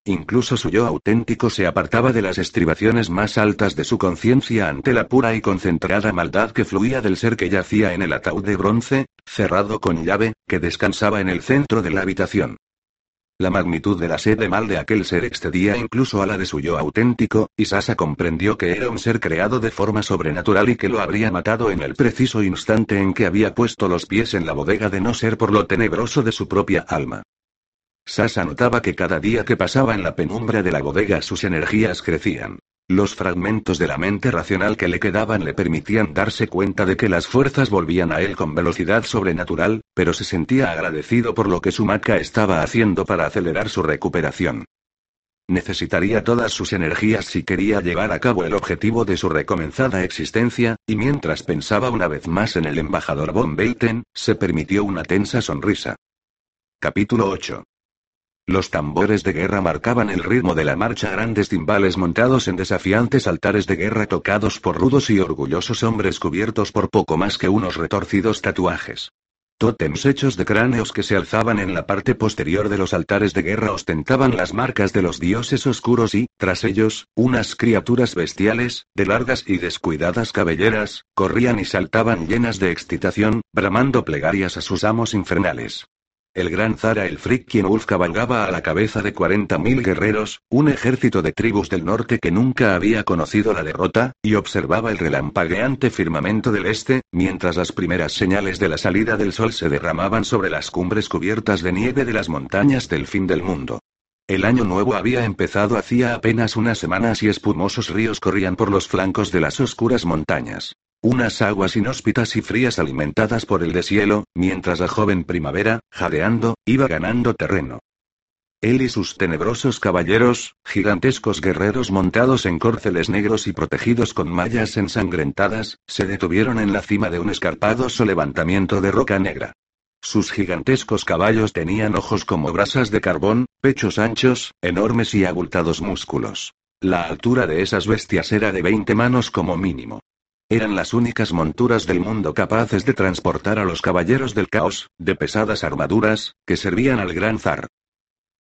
Incluso su yo auténtico se apartaba de las estribaciones más altas de su conciencia ante la pura y concentrada maldad que fluía del ser que yacía en el ataúd de bronce, cerrado con llave, que descansaba en el centro de la habitación. La magnitud de la sed de mal de aquel ser excedía incluso a la de su yo auténtico, y Sasa comprendió que era un ser creado de forma sobrenatural y que lo habría matado en el preciso instante en que había puesto los pies en la bodega de no ser por lo tenebroso de su propia alma. Sasa notaba que cada día que pasaba en la penumbra de la bodega sus energías crecían. Los fragmentos de la mente racional que le quedaban le permitían darse cuenta de que las fuerzas volvían a él con velocidad sobrenatural, pero se sentía agradecido por lo que su maca estaba haciendo para acelerar su recuperación. Necesitaría todas sus energías si quería llevar a cabo el objetivo de su recomenzada existencia, y mientras pensaba una vez más en el embajador von Beiten, se permitió una tensa sonrisa. Capítulo 8. Los tambores de guerra marcaban el ritmo de la marcha grandes timbales montados en desafiantes altares de guerra tocados por rudos y orgullosos hombres cubiertos por poco más que unos retorcidos tatuajes. Tótems hechos de cráneos que se alzaban en la parte posterior de los altares de guerra ostentaban las marcas de los dioses oscuros y, tras ellos, unas criaturas bestiales, de largas y descuidadas cabelleras, corrían y saltaban llenas de excitación, bramando plegarias a sus amos infernales. El gran Zara el quien Wolf cabalgaba a la cabeza de 40.000 guerreros, un ejército de tribus del norte que nunca había conocido la derrota, y observaba el relampagueante firmamento del este, mientras las primeras señales de la salida del sol se derramaban sobre las cumbres cubiertas de nieve de las montañas del fin del mundo. El año nuevo había empezado hacía apenas unas semanas y espumosos ríos corrían por los flancos de las oscuras montañas. Unas aguas inhóspitas y frías alimentadas por el deshielo, mientras la joven primavera, jadeando, iba ganando terreno. Él y sus tenebrosos caballeros, gigantescos guerreros montados en córceles negros y protegidos con mallas ensangrentadas, se detuvieron en la cima de un escarpado levantamiento de roca negra. Sus gigantescos caballos tenían ojos como brasas de carbón, pechos anchos, enormes y abultados músculos. La altura de esas bestias era de 20 manos como mínimo. Eran las únicas monturas del mundo capaces de transportar a los caballeros del caos, de pesadas armaduras, que servían al gran zar.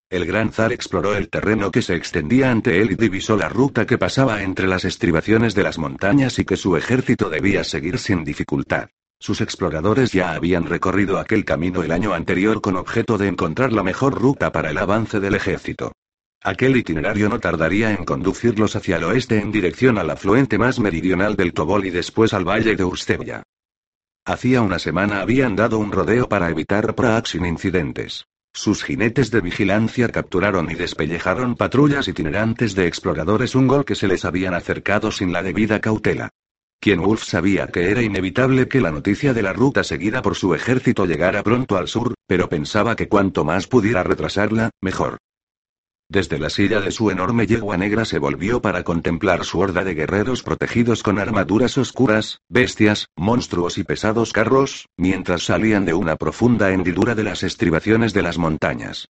El gran zar exploró el terreno que se extendía ante él y divisó la ruta que pasaba entre las estribaciones de las montañas y que su ejército debía seguir sin dificultad. Sus exploradores ya habían recorrido aquel camino el año anterior con objeto de encontrar la mejor ruta para el avance del ejército. Aquel itinerario no tardaría en conducirlos hacia el oeste en dirección al afluente más meridional del Tobol y después al valle de Ustevia. Hacía una semana habían dado un rodeo para evitar Praag sin incidentes. Sus jinetes de vigilancia capturaron y despellejaron patrullas itinerantes de exploradores Ungol que se les habían acercado sin la debida cautela. Quien Wolf sabía que era inevitable que la noticia de la ruta seguida por su ejército llegara pronto al sur, pero pensaba que cuanto más pudiera retrasarla, mejor. Desde la silla de su enorme yegua negra se volvió para contemplar su horda de guerreros protegidos con armaduras oscuras, bestias, monstruos y pesados carros, mientras salían de una profunda hendidura de las estribaciones de las montañas.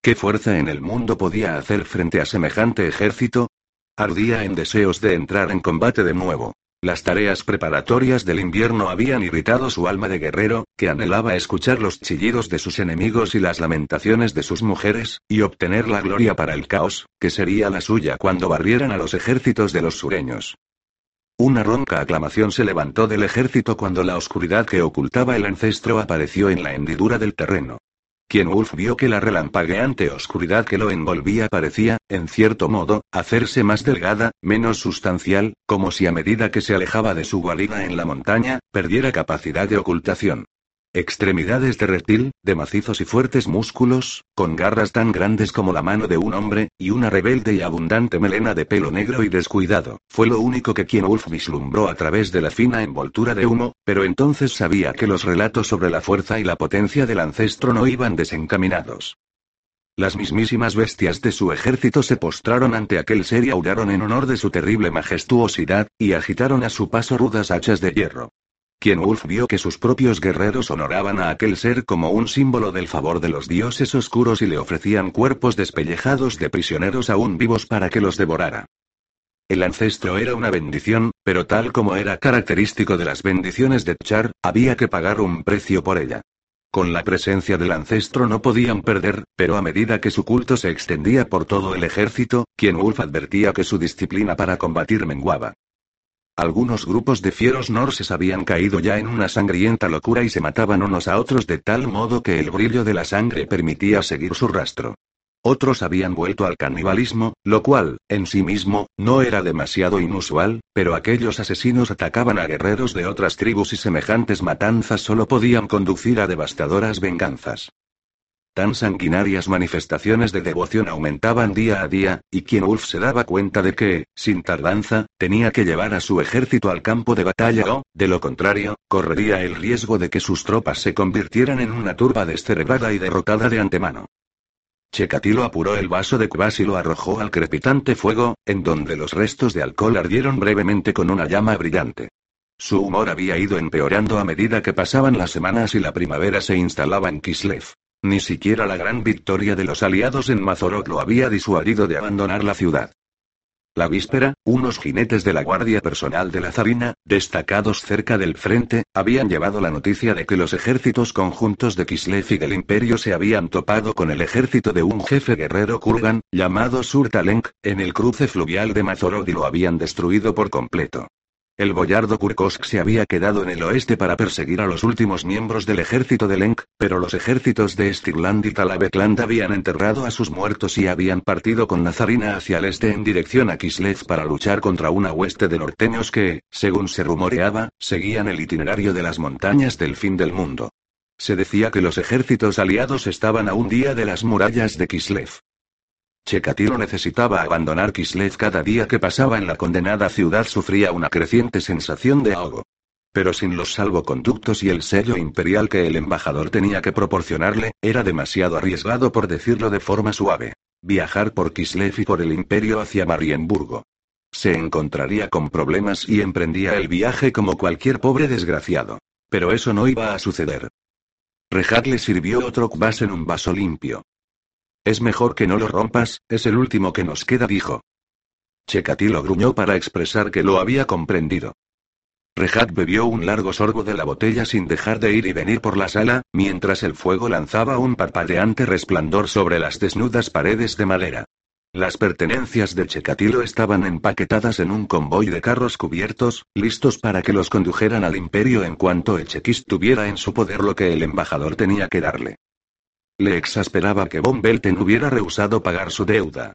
¿Qué fuerza en el mundo podía hacer frente a semejante ejército? Ardía en deseos de entrar en combate de nuevo. Las tareas preparatorias del invierno habían irritado su alma de guerrero, que anhelaba escuchar los chillidos de sus enemigos y las lamentaciones de sus mujeres, y obtener la gloria para el caos, que sería la suya cuando barrieran a los ejércitos de los sureños. Una ronca aclamación se levantó del ejército cuando la oscuridad que ocultaba el ancestro apareció en la hendidura del terreno. Quien Wolf vio que la relampagueante oscuridad que lo envolvía parecía, en cierto modo, hacerse más delgada, menos sustancial, como si a medida que se alejaba de su guarida en la montaña, perdiera capacidad de ocultación. Extremidades de reptil, de macizos y fuertes músculos, con garras tan grandes como la mano de un hombre, y una rebelde y abundante melena de pelo negro y descuidado, fue lo único que quien Wolf vislumbró a través de la fina envoltura de humo, pero entonces sabía que los relatos sobre la fuerza y la potencia del ancestro no iban desencaminados. Las mismísimas bestias de su ejército se postraron ante aquel ser y audaron en honor de su terrible majestuosidad, y agitaron a su paso rudas hachas de hierro. Quien Wolf vio que sus propios guerreros honoraban a aquel ser como un símbolo del favor de los dioses oscuros y le ofrecían cuerpos despellejados de prisioneros aún vivos para que los devorara. El ancestro era una bendición, pero tal como era característico de las bendiciones de Char, había que pagar un precio por ella. Con la presencia del ancestro no podían perder, pero a medida que su culto se extendía por todo el ejército, quien Wolf advertía que su disciplina para combatir menguaba. Algunos grupos de fieros norses habían caído ya en una sangrienta locura y se mataban unos a otros de tal modo que el brillo de la sangre permitía seguir su rastro. Otros habían vuelto al canibalismo, lo cual, en sí mismo, no era demasiado inusual, pero aquellos asesinos atacaban a guerreros de otras tribus y semejantes matanzas solo podían conducir a devastadoras venganzas. Tan sanguinarias manifestaciones de devoción aumentaban día a día, y quien Wolf se daba cuenta de que, sin tardanza, tenía que llevar a su ejército al campo de batalla o, de lo contrario, correría el riesgo de que sus tropas se convirtieran en una turba descerebrada y derrotada de antemano. Chekatilo apuró el vaso de Kvas y lo arrojó al crepitante fuego, en donde los restos de alcohol ardieron brevemente con una llama brillante. Su humor había ido empeorando a medida que pasaban las semanas y la primavera se instalaba en Kislev. Ni siquiera la gran victoria de los aliados en Mazorok lo había disuadido de abandonar la ciudad. La víspera, unos jinetes de la guardia personal de la zarina, destacados cerca del frente, habían llevado la noticia de que los ejércitos conjuntos de Kislev y del Imperio se habían topado con el ejército de un jefe guerrero Kurgan, llamado Surtalenk, en el cruce fluvial de Mazorod y lo habían destruido por completo. El boyardo Kurkosk se había quedado en el oeste para perseguir a los últimos miembros del ejército de Lenk, pero los ejércitos de Stirland y Talabekland habían enterrado a sus muertos y habían partido con Nazarina hacia el este en dirección a Kislev para luchar contra una hueste de norteños que, según se rumoreaba, seguían el itinerario de las montañas del fin del mundo. Se decía que los ejércitos aliados estaban a un día de las murallas de Kislev. Chekatilo necesitaba abandonar Kislev cada día que pasaba en la condenada ciudad sufría una creciente sensación de ahogo. Pero sin los salvoconductos y el sello imperial que el embajador tenía que proporcionarle, era demasiado arriesgado por decirlo de forma suave. Viajar por Kislev y por el imperio hacia Marienburgo. Se encontraría con problemas y emprendía el viaje como cualquier pobre desgraciado. Pero eso no iba a suceder. Rejat le sirvió otro kvas en un vaso limpio. Es mejor que no lo rompas, es el último que nos queda, dijo. Chekatilo gruñó para expresar que lo había comprendido. Rejat bebió un largo sorbo de la botella sin dejar de ir y venir por la sala, mientras el fuego lanzaba un parpadeante resplandor sobre las desnudas paredes de madera. Las pertenencias de Chekatilo estaban empaquetadas en un convoy de carros cubiertos, listos para que los condujeran al imperio en cuanto Echekis tuviera en su poder lo que el embajador tenía que darle. Le exasperaba que Von Belten hubiera rehusado pagar su deuda.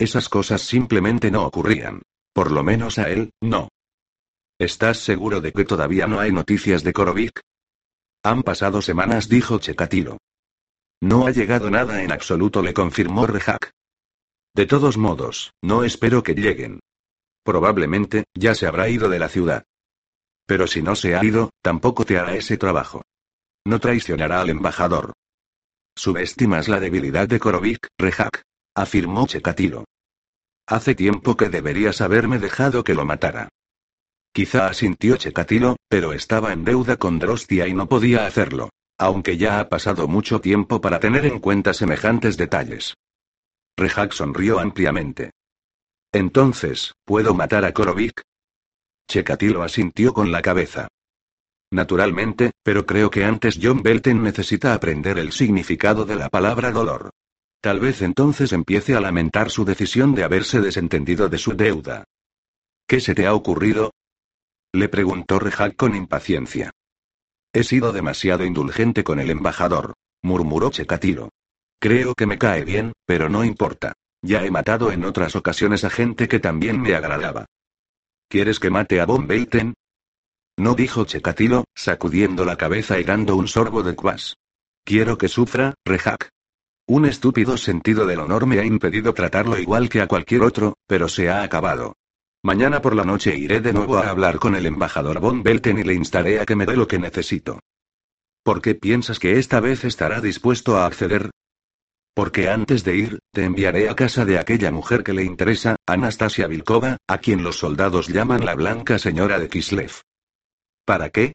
Esas cosas simplemente no ocurrían. Por lo menos a él, no. ¿Estás seguro de que todavía no hay noticias de Korovic? Han pasado semanas, dijo Chekatilo. No ha llegado nada en absoluto, le confirmó Rejak. De todos modos, no espero que lleguen. Probablemente, ya se habrá ido de la ciudad. Pero si no se ha ido, tampoco te hará ese trabajo. No traicionará al embajador. Subestimas la debilidad de Korovic, Rejak. Afirmó Chekatilo. Hace tiempo que deberías haberme dejado que lo matara. Quizá asintió Chekatilo, pero estaba en deuda con Drostia y no podía hacerlo. Aunque ya ha pasado mucho tiempo para tener en cuenta semejantes detalles. Rejak sonrió ampliamente. Entonces, ¿puedo matar a Korovic? Chekatilo asintió con la cabeza. Naturalmente, pero creo que antes John Belton necesita aprender el significado de la palabra dolor. Tal vez entonces empiece a lamentar su decisión de haberse desentendido de su deuda. ¿Qué se te ha ocurrido? Le preguntó Rejak con impaciencia. He sido demasiado indulgente con el embajador, murmuró Chekatilo. Creo que me cae bien, pero no importa. Ya he matado en otras ocasiones a gente que también me agradaba. ¿Quieres que mate a Von Belten? No dijo Chekatilo, sacudiendo la cabeza y dando un sorbo de cuas. Quiero que sufra, Rejak. Un estúpido sentido del honor me ha impedido tratarlo igual que a cualquier otro, pero se ha acabado. Mañana por la noche iré de nuevo a hablar con el embajador Von Belten y le instaré a que me dé lo que necesito. ¿Por qué piensas que esta vez estará dispuesto a acceder? Porque antes de ir, te enviaré a casa de aquella mujer que le interesa, Anastasia Vilkova, a quien los soldados llaman la Blanca Señora de Kislev. ¿Para qué?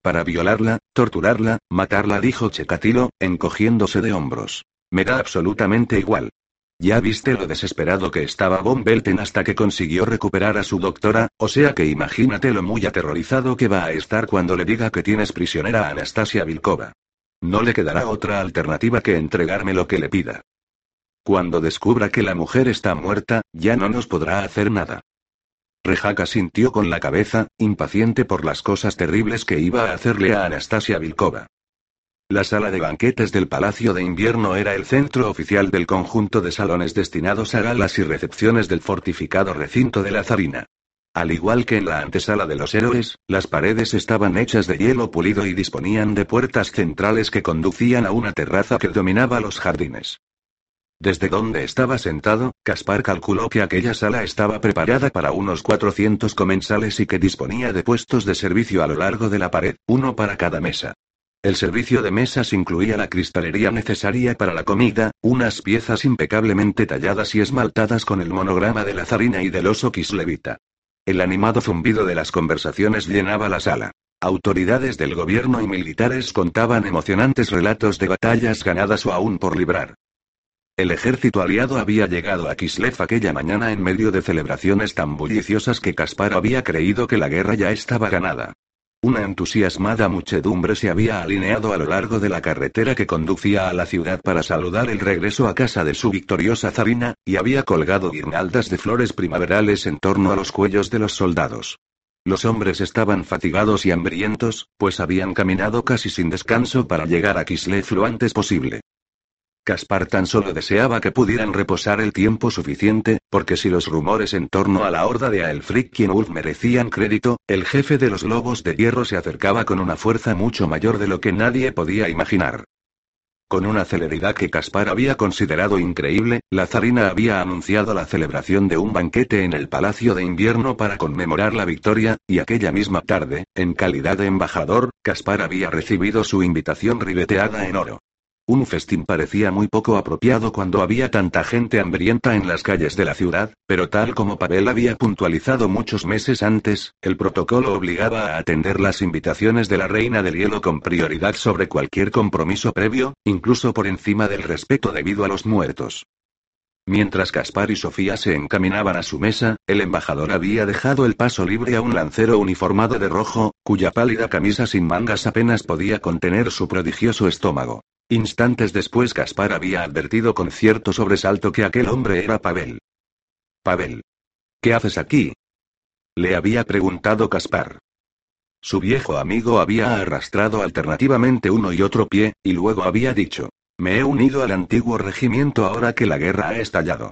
Para violarla, torturarla, matarla, dijo Chekatilo, encogiéndose de hombros. Me da absolutamente igual. Ya viste lo desesperado que estaba Von Belten hasta que consiguió recuperar a su doctora, o sea que imagínate lo muy aterrorizado que va a estar cuando le diga que tienes prisionera a Anastasia Vilkova. No le quedará otra alternativa que entregarme lo que le pida. Cuando descubra que la mujer está muerta, ya no nos podrá hacer nada. Rejaka sintió con la cabeza, impaciente por las cosas terribles que iba a hacerle a Anastasia Vilkova. La sala de banquetes del Palacio de Invierno era el centro oficial del conjunto de salones destinados a galas y recepciones del fortificado recinto de la Zarina. Al igual que en la antesala de los héroes, las paredes estaban hechas de hielo pulido y disponían de puertas centrales que conducían a una terraza que dominaba los jardines. Desde donde estaba sentado, Caspar calculó que aquella sala estaba preparada para unos 400 comensales y que disponía de puestos de servicio a lo largo de la pared, uno para cada mesa. El servicio de mesas incluía la cristalería necesaria para la comida, unas piezas impecablemente talladas y esmaltadas con el monograma de la zarina y del oso kislevita. El animado zumbido de las conversaciones llenaba la sala. Autoridades del gobierno y militares contaban emocionantes relatos de batallas ganadas o aún por librar. El ejército aliado había llegado a Kislev aquella mañana en medio de celebraciones tan bulliciosas que Caspar había creído que la guerra ya estaba ganada. Una entusiasmada muchedumbre se había alineado a lo largo de la carretera que conducía a la ciudad para saludar el regreso a casa de su victoriosa zarina, y había colgado guirnaldas de flores primaverales en torno a los cuellos de los soldados. Los hombres estaban fatigados y hambrientos, pues habían caminado casi sin descanso para llegar a Kislev lo antes posible. Caspar tan solo deseaba que pudieran reposar el tiempo suficiente, porque si los rumores en torno a la horda de Aelfric quien merecían crédito, el jefe de los lobos de hierro se acercaba con una fuerza mucho mayor de lo que nadie podía imaginar. Con una celeridad que Caspar había considerado increíble, la zarina había anunciado la celebración de un banquete en el Palacio de Invierno para conmemorar la victoria, y aquella misma tarde, en calidad de embajador, Caspar había recibido su invitación ribeteada en oro. Un festín parecía muy poco apropiado cuando había tanta gente hambrienta en las calles de la ciudad, pero tal como Pavel había puntualizado muchos meses antes, el protocolo obligaba a atender las invitaciones de la reina del hielo con prioridad sobre cualquier compromiso previo, incluso por encima del respeto debido a los muertos. Mientras Caspar y Sofía se encaminaban a su mesa, el embajador había dejado el paso libre a un lancero uniformado de rojo, cuya pálida camisa sin mangas apenas podía contener su prodigioso estómago. Instantes después Caspar había advertido con cierto sobresalto que aquel hombre era Pavel. Pavel. ¿Qué haces aquí? Le había preguntado Caspar. Su viejo amigo había arrastrado alternativamente uno y otro pie, y luego había dicho, me he unido al antiguo regimiento ahora que la guerra ha estallado.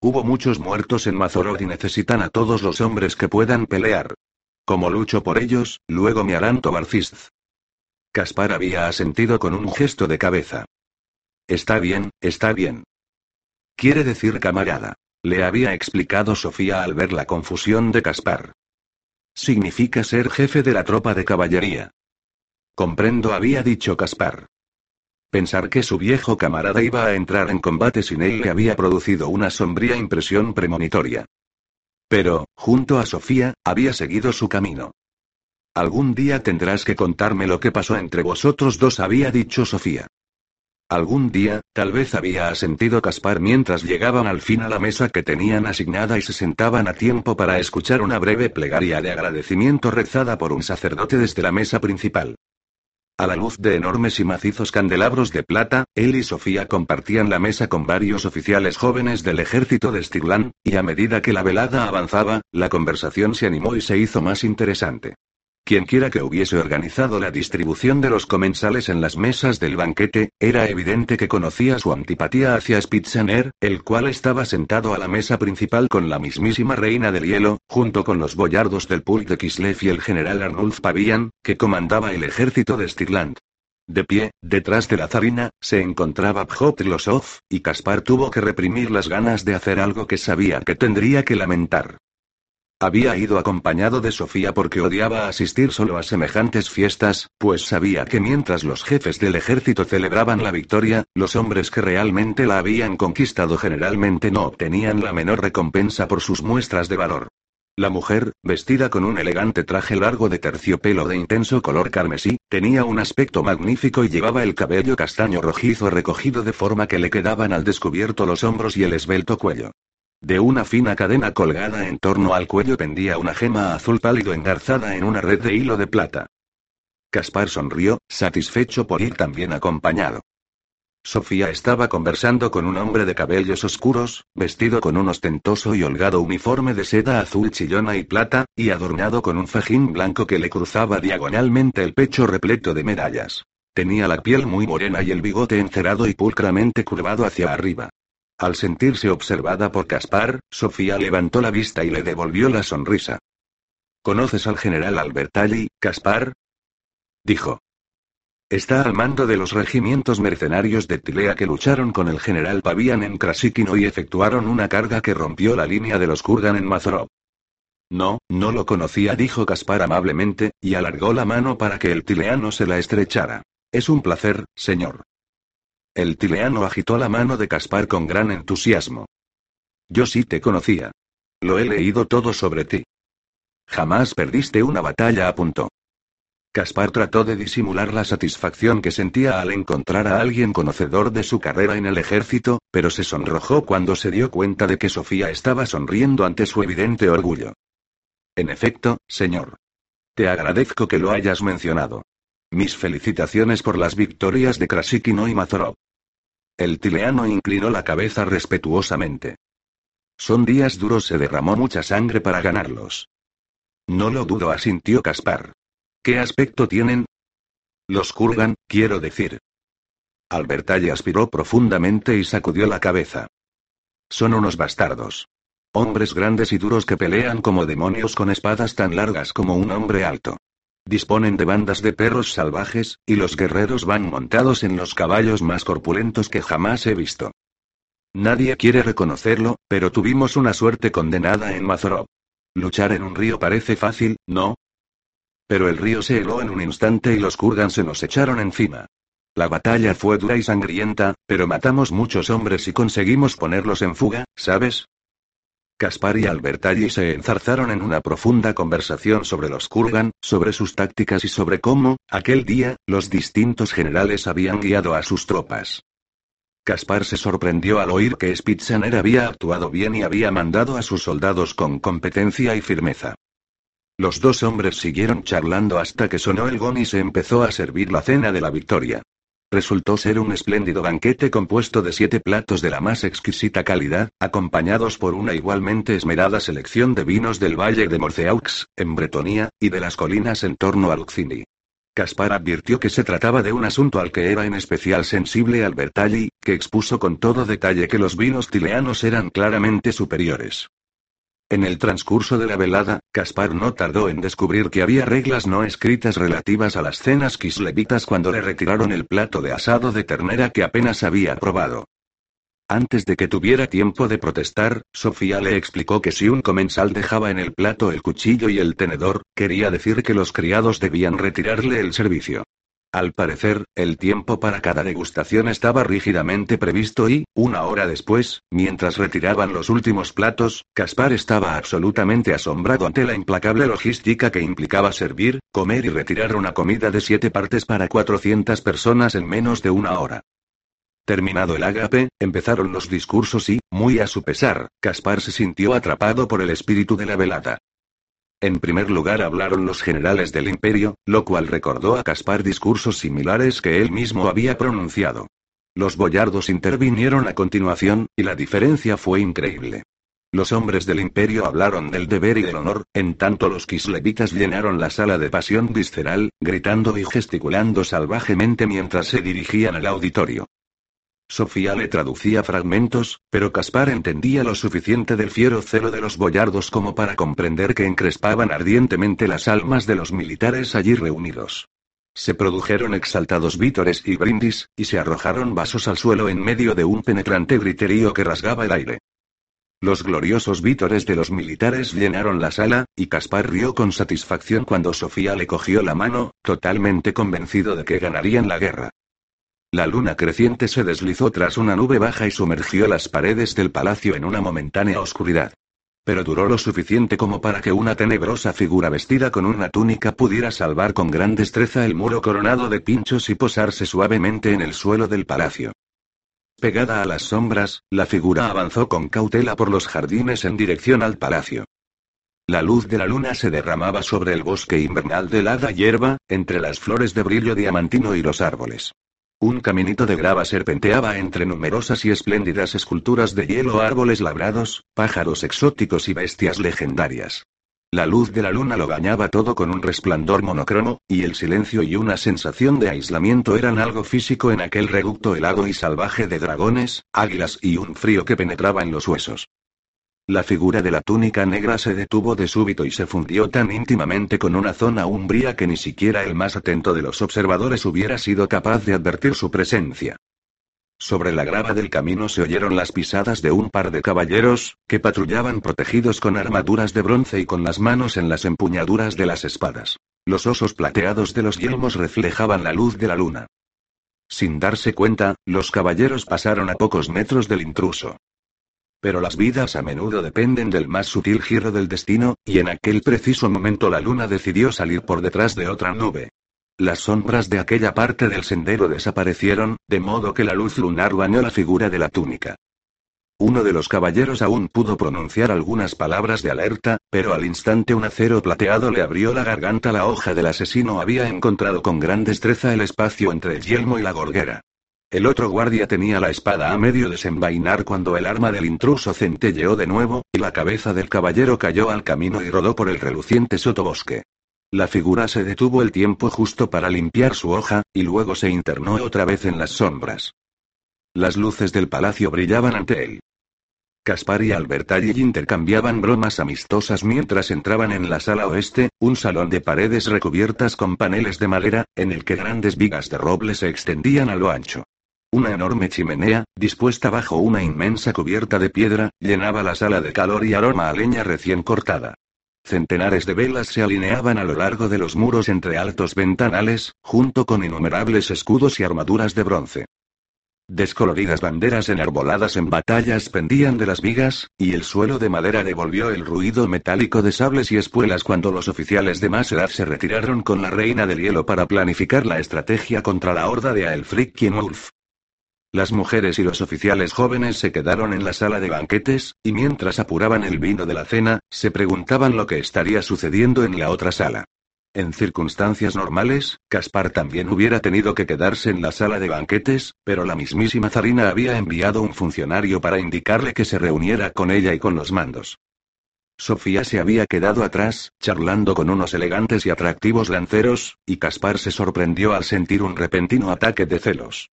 Hubo muchos muertos en Mazorod y necesitan a todos los hombres que puedan pelear. Como lucho por ellos, luego me harán Tobarcist. Caspar había asentido con un gesto de cabeza. Está bien, está bien. Quiere decir camarada. Le había explicado Sofía al ver la confusión de Caspar. Significa ser jefe de la tropa de caballería. Comprendo, había dicho Caspar. Pensar que su viejo camarada iba a entrar en combate sin él le había producido una sombría impresión premonitoria. Pero, junto a Sofía, había seguido su camino. Algún día tendrás que contarme lo que pasó entre vosotros dos, había dicho Sofía. Algún día, tal vez había asentido Caspar mientras llegaban al fin a la mesa que tenían asignada y se sentaban a tiempo para escuchar una breve plegaria de agradecimiento rezada por un sacerdote desde la mesa principal. A la luz de enormes y macizos candelabros de plata, él y Sofía compartían la mesa con varios oficiales jóvenes del ejército de Stirland, y a medida que la velada avanzaba, la conversación se animó y se hizo más interesante. Quienquiera que hubiese organizado la distribución de los comensales en las mesas del banquete, era evidente que conocía su antipatía hacia Spitzener, el cual estaba sentado a la mesa principal con la mismísima reina del hielo, junto con los boyardos del Pult de Kislev y el general Arnulf Pavillan, que comandaba el ejército de Stirland. De pie, detrás de la zarina, se encontraba Pjotlosov, y Kaspar tuvo que reprimir las ganas de hacer algo que sabía que tendría que lamentar. Había ido acompañado de Sofía porque odiaba asistir solo a semejantes fiestas, pues sabía que mientras los jefes del ejército celebraban la victoria, los hombres que realmente la habían conquistado generalmente no obtenían la menor recompensa por sus muestras de valor. La mujer, vestida con un elegante traje largo de terciopelo de intenso color carmesí, tenía un aspecto magnífico y llevaba el cabello castaño rojizo recogido de forma que le quedaban al descubierto los hombros y el esbelto cuello. De una fina cadena colgada en torno al cuello pendía una gema azul pálido engarzada en una red de hilo de plata. Caspar sonrió, satisfecho por ir también acompañado. Sofía estaba conversando con un hombre de cabellos oscuros, vestido con un ostentoso y holgado uniforme de seda azul chillona y plata, y adornado con un fajín blanco que le cruzaba diagonalmente el pecho repleto de medallas. Tenía la piel muy morena y el bigote encerado y pulcramente curvado hacia arriba. Al sentirse observada por Caspar, Sofía levantó la vista y le devolvió la sonrisa. ¿Conoces al general Albertalli, Caspar? dijo. Está al mando de los regimientos mercenarios de Tilea que lucharon con el general Pavian en Krasikino y efectuaron una carga que rompió la línea de los Kurgan en Mazorov. No, no lo conocía, dijo Caspar amablemente, y alargó la mano para que el tileano se la estrechara. Es un placer, señor. El tileano agitó la mano de Caspar con gran entusiasmo. Yo sí te conocía. Lo he leído todo sobre ti. Jamás perdiste una batalla, apuntó. Caspar trató de disimular la satisfacción que sentía al encontrar a alguien conocedor de su carrera en el ejército, pero se sonrojó cuando se dio cuenta de que Sofía estaba sonriendo ante su evidente orgullo. En efecto, señor. Te agradezco que lo hayas mencionado. Mis felicitaciones por las victorias de Krasikino y Mazorov. El tileano inclinó la cabeza respetuosamente. Son días duros, se derramó mucha sangre para ganarlos. No lo dudo, asintió Caspar. ¿Qué aspecto tienen? Los Kurgan, quiero decir. Albertalle aspiró profundamente y sacudió la cabeza. Son unos bastardos. Hombres grandes y duros que pelean como demonios con espadas tan largas como un hombre alto. Disponen de bandas de perros salvajes, y los guerreros van montados en los caballos más corpulentos que jamás he visto. Nadie quiere reconocerlo, pero tuvimos una suerte condenada en Mazorov. Luchar en un río parece fácil, ¿no? Pero el río se heló en un instante y los Kurgan se nos echaron encima. La batalla fue dura y sangrienta, pero matamos muchos hombres y conseguimos ponerlos en fuga, ¿sabes? Caspar y Albertalli se enzarzaron en una profunda conversación sobre los Kurgan, sobre sus tácticas y sobre cómo, aquel día, los distintos generales habían guiado a sus tropas. Caspar se sorprendió al oír que Spitzaner había actuado bien y había mandado a sus soldados con competencia y firmeza. Los dos hombres siguieron charlando hasta que sonó el gong y se empezó a servir la cena de la victoria. Resultó ser un espléndido banquete compuesto de siete platos de la más exquisita calidad, acompañados por una igualmente esmerada selección de vinos del valle de Morceaux, en Bretonia, y de las colinas en torno a Luxini. Caspar advirtió que se trataba de un asunto al que era en especial sensible Albertalli, que expuso con todo detalle que los vinos tileanos eran claramente superiores. En el transcurso de la velada, Caspar no tardó en descubrir que había reglas no escritas relativas a las cenas kislevitas cuando le retiraron el plato de asado de ternera que apenas había probado. Antes de que tuviera tiempo de protestar, Sofía le explicó que si un comensal dejaba en el plato el cuchillo y el tenedor, quería decir que los criados debían retirarle el servicio. Al parecer, el tiempo para cada degustación estaba rígidamente previsto y, una hora después, mientras retiraban los últimos platos, Caspar estaba absolutamente asombrado ante la implacable logística que implicaba servir, comer y retirar una comida de siete partes para 400 personas en menos de una hora. Terminado el ágape, empezaron los discursos y, muy a su pesar, Caspar se sintió atrapado por el espíritu de la velada. En primer lugar hablaron los generales del imperio, lo cual recordó a Caspar discursos similares que él mismo había pronunciado. Los boyardos intervinieron a continuación, y la diferencia fue increíble. Los hombres del imperio hablaron del deber y del honor, en tanto los kislevitas llenaron la sala de pasión visceral, gritando y gesticulando salvajemente mientras se dirigían al auditorio. Sofía le traducía fragmentos, pero Caspar entendía lo suficiente del fiero celo de los boyardos como para comprender que encrespaban ardientemente las almas de los militares allí reunidos. Se produjeron exaltados vítores y brindis, y se arrojaron vasos al suelo en medio de un penetrante griterío que rasgaba el aire. Los gloriosos vítores de los militares llenaron la sala, y Caspar rió con satisfacción cuando Sofía le cogió la mano, totalmente convencido de que ganarían la guerra. La luna creciente se deslizó tras una nube baja y sumergió las paredes del palacio en una momentánea oscuridad. pero duró lo suficiente como para que una tenebrosa figura vestida con una túnica pudiera salvar con gran destreza el muro coronado de pinchos y posarse suavemente en el suelo del palacio. Pegada a las sombras, la figura avanzó con cautela por los jardines en dirección al palacio. La luz de la luna se derramaba sobre el bosque invernal de helada hierba, entre las flores de brillo diamantino y los árboles. Un caminito de grava serpenteaba entre numerosas y espléndidas esculturas de hielo, árboles labrados, pájaros exóticos y bestias legendarias. La luz de la luna lo bañaba todo con un resplandor monocromo, y el silencio y una sensación de aislamiento eran algo físico en aquel reducto helado y salvaje de dragones, águilas y un frío que penetraba en los huesos. La figura de la túnica negra se detuvo de súbito y se fundió tan íntimamente con una zona umbría que ni siquiera el más atento de los observadores hubiera sido capaz de advertir su presencia. Sobre la grava del camino se oyeron las pisadas de un par de caballeros, que patrullaban protegidos con armaduras de bronce y con las manos en las empuñaduras de las espadas. Los osos plateados de los yelmos reflejaban la luz de la luna. Sin darse cuenta, los caballeros pasaron a pocos metros del intruso. Pero las vidas a menudo dependen del más sutil giro del destino, y en aquel preciso momento la luna decidió salir por detrás de otra nube. Las sombras de aquella parte del sendero desaparecieron, de modo que la luz lunar bañó la figura de la túnica. Uno de los caballeros aún pudo pronunciar algunas palabras de alerta, pero al instante un acero plateado le abrió la garganta. La hoja del asesino había encontrado con gran destreza el espacio entre el yelmo y la gorguera. El otro guardia tenía la espada a medio desenvainar cuando el arma del intruso centelleó de nuevo, y la cabeza del caballero cayó al camino y rodó por el reluciente sotobosque. La figura se detuvo el tiempo justo para limpiar su hoja, y luego se internó otra vez en las sombras. Las luces del palacio brillaban ante él. Caspar y Albertalli intercambiaban bromas amistosas mientras entraban en la sala oeste, un salón de paredes recubiertas con paneles de madera, en el que grandes vigas de roble se extendían a lo ancho. Una enorme chimenea, dispuesta bajo una inmensa cubierta de piedra, llenaba la sala de calor y aroma a leña recién cortada. Centenares de velas se alineaban a lo largo de los muros entre altos ventanales, junto con innumerables escudos y armaduras de bronce. Descoloridas banderas enarboladas en batallas pendían de las vigas, y el suelo de madera devolvió el ruido metálico de sables y espuelas cuando los oficiales de más edad se retiraron con la reina del hielo para planificar la estrategia contra la horda de Aelfric Wolf. Las mujeres y los oficiales jóvenes se quedaron en la sala de banquetes, y mientras apuraban el vino de la cena, se preguntaban lo que estaría sucediendo en la otra sala. En circunstancias normales, Caspar también hubiera tenido que quedarse en la sala de banquetes, pero la mismísima Zarina había enviado un funcionario para indicarle que se reuniera con ella y con los mandos. Sofía se había quedado atrás, charlando con unos elegantes y atractivos lanceros, y Caspar se sorprendió al sentir un repentino ataque de celos.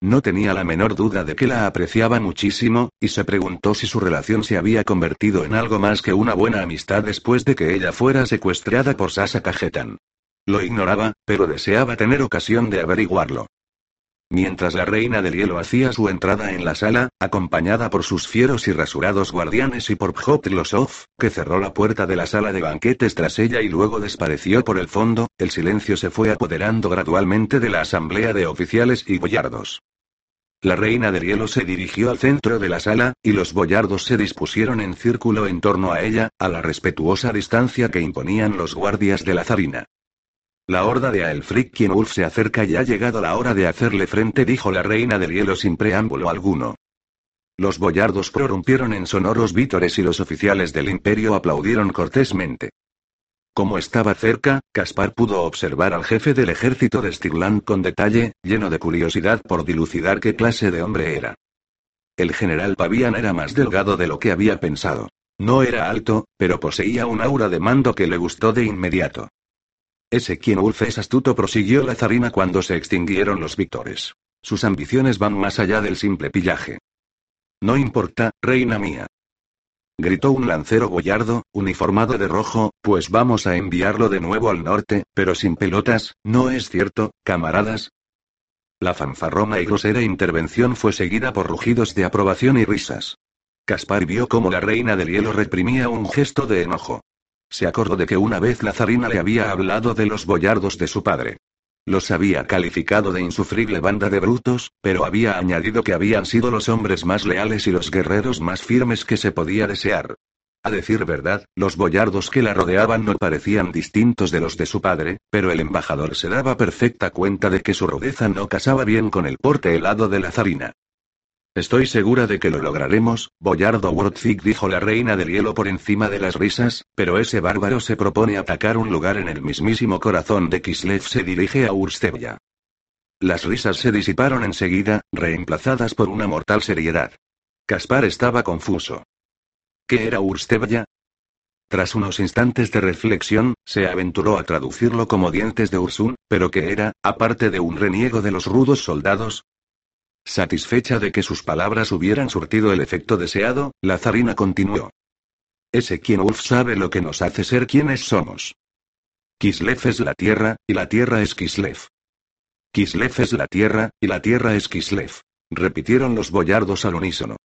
No tenía la menor duda de que la apreciaba muchísimo, y se preguntó si su relación se había convertido en algo más que una buena amistad después de que ella fuera secuestrada por Sasa Cajetan. Lo ignoraba, pero deseaba tener ocasión de averiguarlo. Mientras la reina del hielo hacía su entrada en la sala, acompañada por sus fieros y rasurados guardianes y por Pjotlosov, que cerró la puerta de la sala de banquetes tras ella y luego desapareció por el fondo, el silencio se fue apoderando gradualmente de la asamblea de oficiales y boyardos. La reina del hielo se dirigió al centro de la sala, y los boyardos se dispusieron en círculo en torno a ella, a la respetuosa distancia que imponían los guardias de la zarina. La horda de Aelfric Wolf se acerca y ha llegado la hora de hacerle frente, dijo la reina del hielo sin preámbulo alguno. Los boyardos prorrumpieron en sonoros vítores y los oficiales del imperio aplaudieron cortésmente. Como estaba cerca, Caspar pudo observar al jefe del ejército de Stirland con detalle, lleno de curiosidad por dilucidar qué clase de hombre era. El general Pavian era más delgado de lo que había pensado. No era alto, pero poseía un aura de mando que le gustó de inmediato. Ese quien Ulf es astuto, prosiguió la zarina cuando se extinguieron los victores. Sus ambiciones van más allá del simple pillaje. No importa, reina mía. Gritó un lancero boyardo, uniformado de rojo, pues vamos a enviarlo de nuevo al norte, pero sin pelotas, ¿no es cierto, camaradas? La fanfarrona y grosera intervención fue seguida por rugidos de aprobación y risas. Caspar vio cómo la reina del hielo reprimía un gesto de enojo. Se acordó de que una vez la zarina le había hablado de los boyardos de su padre. Los había calificado de insufrible banda de brutos, pero había añadido que habían sido los hombres más leales y los guerreros más firmes que se podía desear. A decir verdad, los boyardos que la rodeaban no parecían distintos de los de su padre, pero el embajador se daba perfecta cuenta de que su rudeza no casaba bien con el porte helado de la zarina. Estoy segura de que lo lograremos, Boyardo Worthick dijo la reina del hielo por encima de las risas, pero ese bárbaro se propone atacar un lugar en el mismísimo corazón de Kislev se dirige a Urstevia. Las risas se disiparon enseguida, reemplazadas por una mortal seriedad. Caspar estaba confuso. ¿Qué era Urstevya? Tras unos instantes de reflexión, se aventuró a traducirlo como dientes de Ursun, pero que era, aparte de un reniego de los rudos soldados. Satisfecha de que sus palabras hubieran surtido el efecto deseado, la zarina continuó. Ese quien Ulf sabe lo que nos hace ser quienes somos. Kislev es la tierra, y la tierra es Kislev. Kislev es la tierra, y la tierra es Kislev. Repitieron los boyardos al unísono.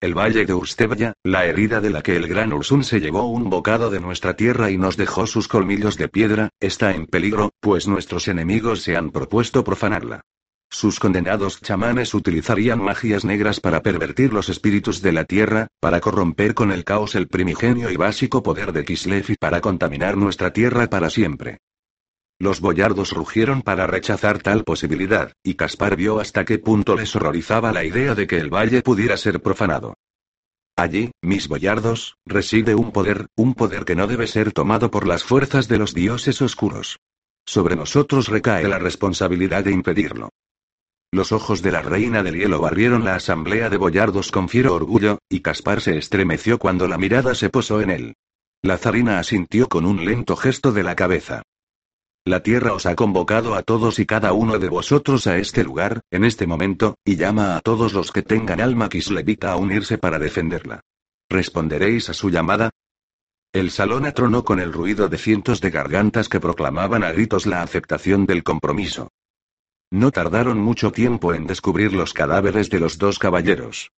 El valle de Urstevya, la herida de la que el gran Ursun se llevó un bocado de nuestra tierra y nos dejó sus colmillos de piedra, está en peligro, pues nuestros enemigos se han propuesto profanarla. Sus condenados chamanes utilizarían magias negras para pervertir los espíritus de la tierra, para corromper con el caos el primigenio y básico poder de Kislev y para contaminar nuestra tierra para siempre. Los boyardos rugieron para rechazar tal posibilidad, y Caspar vio hasta qué punto les horrorizaba la idea de que el valle pudiera ser profanado. Allí, mis boyardos, reside un poder, un poder que no debe ser tomado por las fuerzas de los dioses oscuros. Sobre nosotros recae la responsabilidad de impedirlo. Los ojos de la reina del hielo barrieron la asamblea de boyardos con fiero orgullo, y Caspar se estremeció cuando la mirada se posó en él. La zarina asintió con un lento gesto de la cabeza. La tierra os ha convocado a todos y cada uno de vosotros a este lugar, en este momento, y llama a todos los que tengan alma kislevita a unirse para defenderla. ¿Responderéis a su llamada? El salón atronó con el ruido de cientos de gargantas que proclamaban a gritos la aceptación del compromiso. No tardaron mucho tiempo en descubrir los cadáveres de los dos caballeros.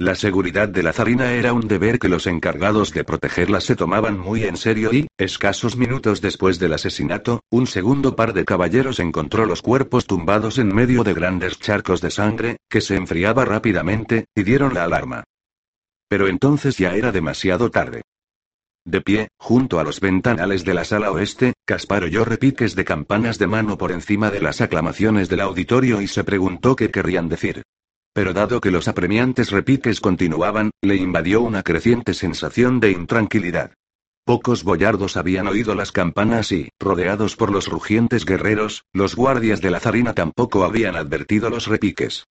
La seguridad de la zarina era un deber que los encargados de protegerla se tomaban muy en serio y, escasos minutos después del asesinato, un segundo par de caballeros encontró los cuerpos tumbados en medio de grandes charcos de sangre, que se enfriaba rápidamente, y dieron la alarma. Pero entonces ya era demasiado tarde. De pie, junto a los ventanales de la sala oeste, Caspar oyó repiques de campanas de mano por encima de las aclamaciones del auditorio y se preguntó qué querrían decir. Pero dado que los apremiantes repiques continuaban, le invadió una creciente sensación de intranquilidad. Pocos boyardos habían oído las campanas y, rodeados por los rugientes guerreros, los guardias de la zarina tampoco habían advertido los repiques.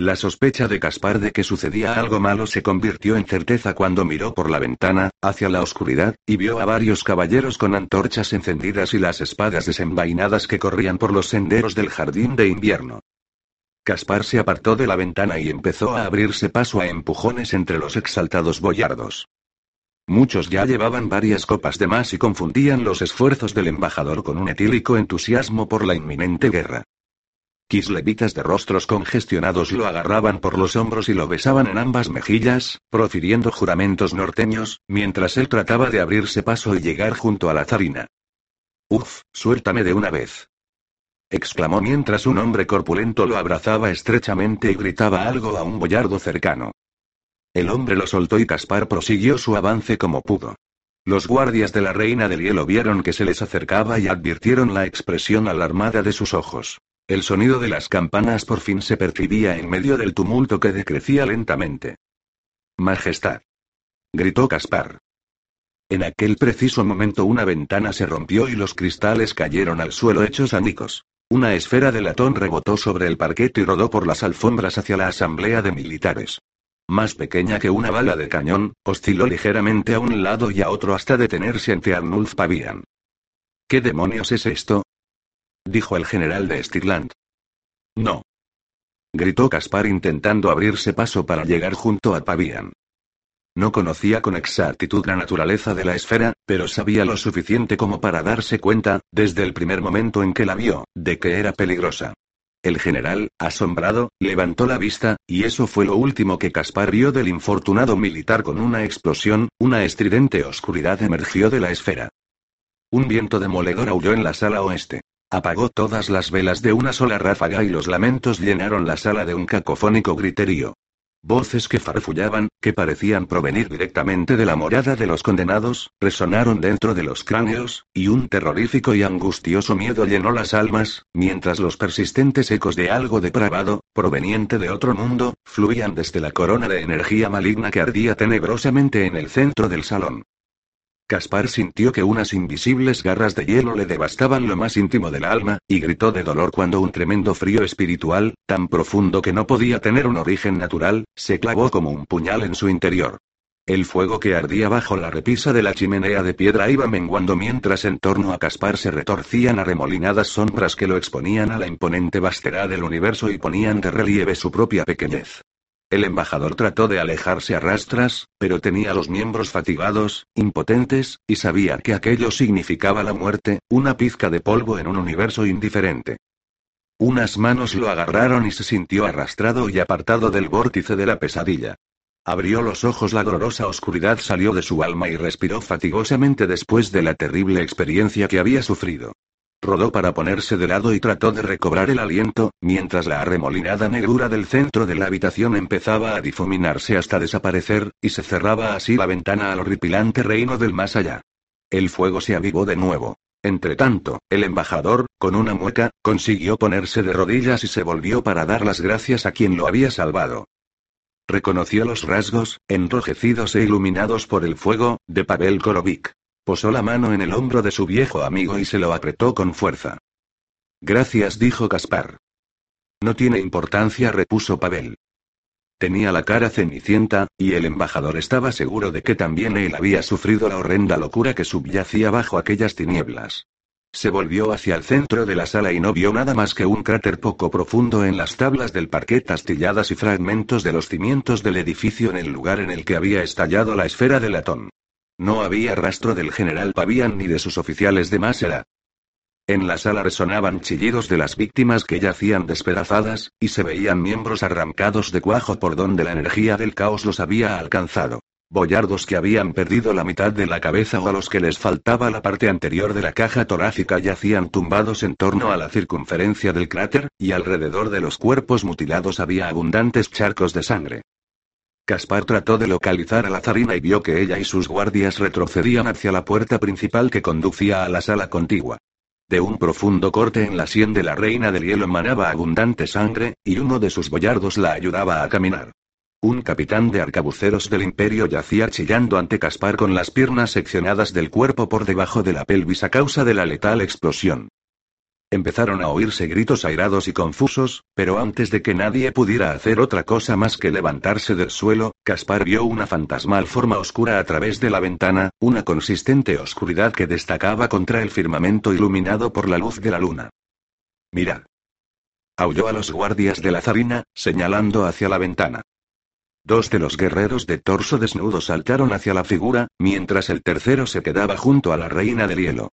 La sospecha de Caspar de que sucedía algo malo se convirtió en certeza cuando miró por la ventana, hacia la oscuridad, y vio a varios caballeros con antorchas encendidas y las espadas desenvainadas que corrían por los senderos del jardín de invierno. Caspar se apartó de la ventana y empezó a abrirse paso a empujones entre los exaltados boyardos. Muchos ya llevaban varias copas de más y confundían los esfuerzos del embajador con un etílico entusiasmo por la inminente guerra. Kislevitas de rostros congestionados lo agarraban por los hombros y lo besaban en ambas mejillas, profiriendo juramentos norteños, mientras él trataba de abrirse paso y llegar junto a la zarina. Uf, suéltame de una vez exclamó mientras un hombre corpulento lo abrazaba estrechamente y gritaba algo a un boyardo cercano. El hombre lo soltó y Caspar prosiguió su avance como pudo. Los guardias de la reina del hielo vieron que se les acercaba y advirtieron la expresión alarmada de sus ojos. El sonido de las campanas por fin se percibía en medio del tumulto que decrecía lentamente. Majestad. gritó Caspar. En aquel preciso momento una ventana se rompió y los cristales cayeron al suelo hechos anicos. Una esfera de latón rebotó sobre el parquete y rodó por las alfombras hacia la asamblea de militares. Más pequeña que una bala de cañón, osciló ligeramente a un lado y a otro hasta detenerse ante Arnulf Pavian. ¿Qué demonios es esto? Dijo el general de Stirland. No. Gritó Caspar intentando abrirse paso para llegar junto a Pavian. No conocía con exactitud la naturaleza de la esfera, pero sabía lo suficiente como para darse cuenta, desde el primer momento en que la vio, de que era peligrosa. El general, asombrado, levantó la vista, y eso fue lo último que Caspar vio del infortunado militar con una explosión, una estridente oscuridad emergió de la esfera. Un viento demoledor aulló en la sala oeste. Apagó todas las velas de una sola ráfaga y los lamentos llenaron la sala de un cacofónico griterío. Voces que farfullaban, que parecían provenir directamente de la morada de los condenados, resonaron dentro de los cráneos, y un terrorífico y angustioso miedo llenó las almas, mientras los persistentes ecos de algo depravado, proveniente de otro mundo, fluían desde la corona de energía maligna que ardía tenebrosamente en el centro del salón. Caspar sintió que unas invisibles garras de hielo le devastaban lo más íntimo del alma, y gritó de dolor cuando un tremendo frío espiritual, tan profundo que no podía tener un origen natural, se clavó como un puñal en su interior. El fuego que ardía bajo la repisa de la chimenea de piedra iba menguando mientras en torno a Caspar se retorcían arremolinadas sombras que lo exponían a la imponente vastedad del universo y ponían de relieve su propia pequeñez. El embajador trató de alejarse a rastras, pero tenía los miembros fatigados, impotentes, y sabía que aquello significaba la muerte, una pizca de polvo en un universo indiferente. Unas manos lo agarraron y se sintió arrastrado y apartado del vórtice de la pesadilla. Abrió los ojos, la dolorosa oscuridad salió de su alma y respiró fatigosamente después de la terrible experiencia que había sufrido. Rodó para ponerse de lado y trató de recobrar el aliento, mientras la arremolinada negrura del centro de la habitación empezaba a difuminarse hasta desaparecer, y se cerraba así la ventana al horripilante reino del más allá. El fuego se avivó de nuevo. Entretanto, el embajador, con una mueca, consiguió ponerse de rodillas y se volvió para dar las gracias a quien lo había salvado. Reconoció los rasgos, enrojecidos e iluminados por el fuego, de Pavel Korovic. Posó la mano en el hombro de su viejo amigo y se lo apretó con fuerza. Gracias, dijo Caspar. No tiene importancia, repuso Pavel. Tenía la cara cenicienta, y el embajador estaba seguro de que también él había sufrido la horrenda locura que subyacía bajo aquellas tinieblas. Se volvió hacia el centro de la sala y no vio nada más que un cráter poco profundo en las tablas del parquet astilladas y fragmentos de los cimientos del edificio en el lugar en el que había estallado la esfera de latón. No había rastro del general Pavian ni de sus oficiales de Másera. En la sala resonaban chillidos de las víctimas que yacían despedazadas, y se veían miembros arrancados de cuajo por donde la energía del caos los había alcanzado. Boyardos que habían perdido la mitad de la cabeza o a los que les faltaba la parte anterior de la caja torácica yacían tumbados en torno a la circunferencia del cráter, y alrededor de los cuerpos mutilados había abundantes charcos de sangre. Caspar trató de localizar a la zarina y vio que ella y sus guardias retrocedían hacia la puerta principal que conducía a la sala contigua. De un profundo corte en la sien de la reina del hielo manaba abundante sangre, y uno de sus boyardos la ayudaba a caminar. Un capitán de arcabuceros del imperio yacía chillando ante Caspar con las piernas seccionadas del cuerpo por debajo de la pelvis a causa de la letal explosión. Empezaron a oírse gritos airados y confusos, pero antes de que nadie pudiera hacer otra cosa más que levantarse del suelo, Caspar vio una fantasmal forma oscura a través de la ventana, una consistente oscuridad que destacaba contra el firmamento iluminado por la luz de la luna. Mirad. Aulló a los guardias de la zarina, señalando hacia la ventana. Dos de los guerreros de torso desnudo saltaron hacia la figura, mientras el tercero se quedaba junto a la reina del hielo.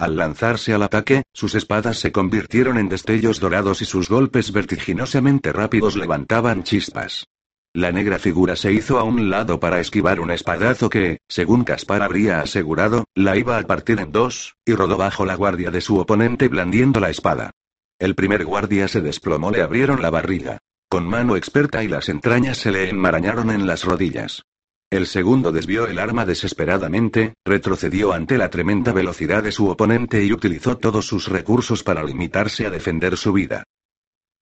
Al lanzarse al ataque, sus espadas se convirtieron en destellos dorados y sus golpes vertiginosamente rápidos levantaban chispas. La negra figura se hizo a un lado para esquivar un espadazo que, según Caspar habría asegurado, la iba a partir en dos, y rodó bajo la guardia de su oponente blandiendo la espada. El primer guardia se desplomó, le abrieron la barriga. Con mano experta y las entrañas se le enmarañaron en las rodillas. El segundo desvió el arma desesperadamente, retrocedió ante la tremenda velocidad de su oponente y utilizó todos sus recursos para limitarse a defender su vida.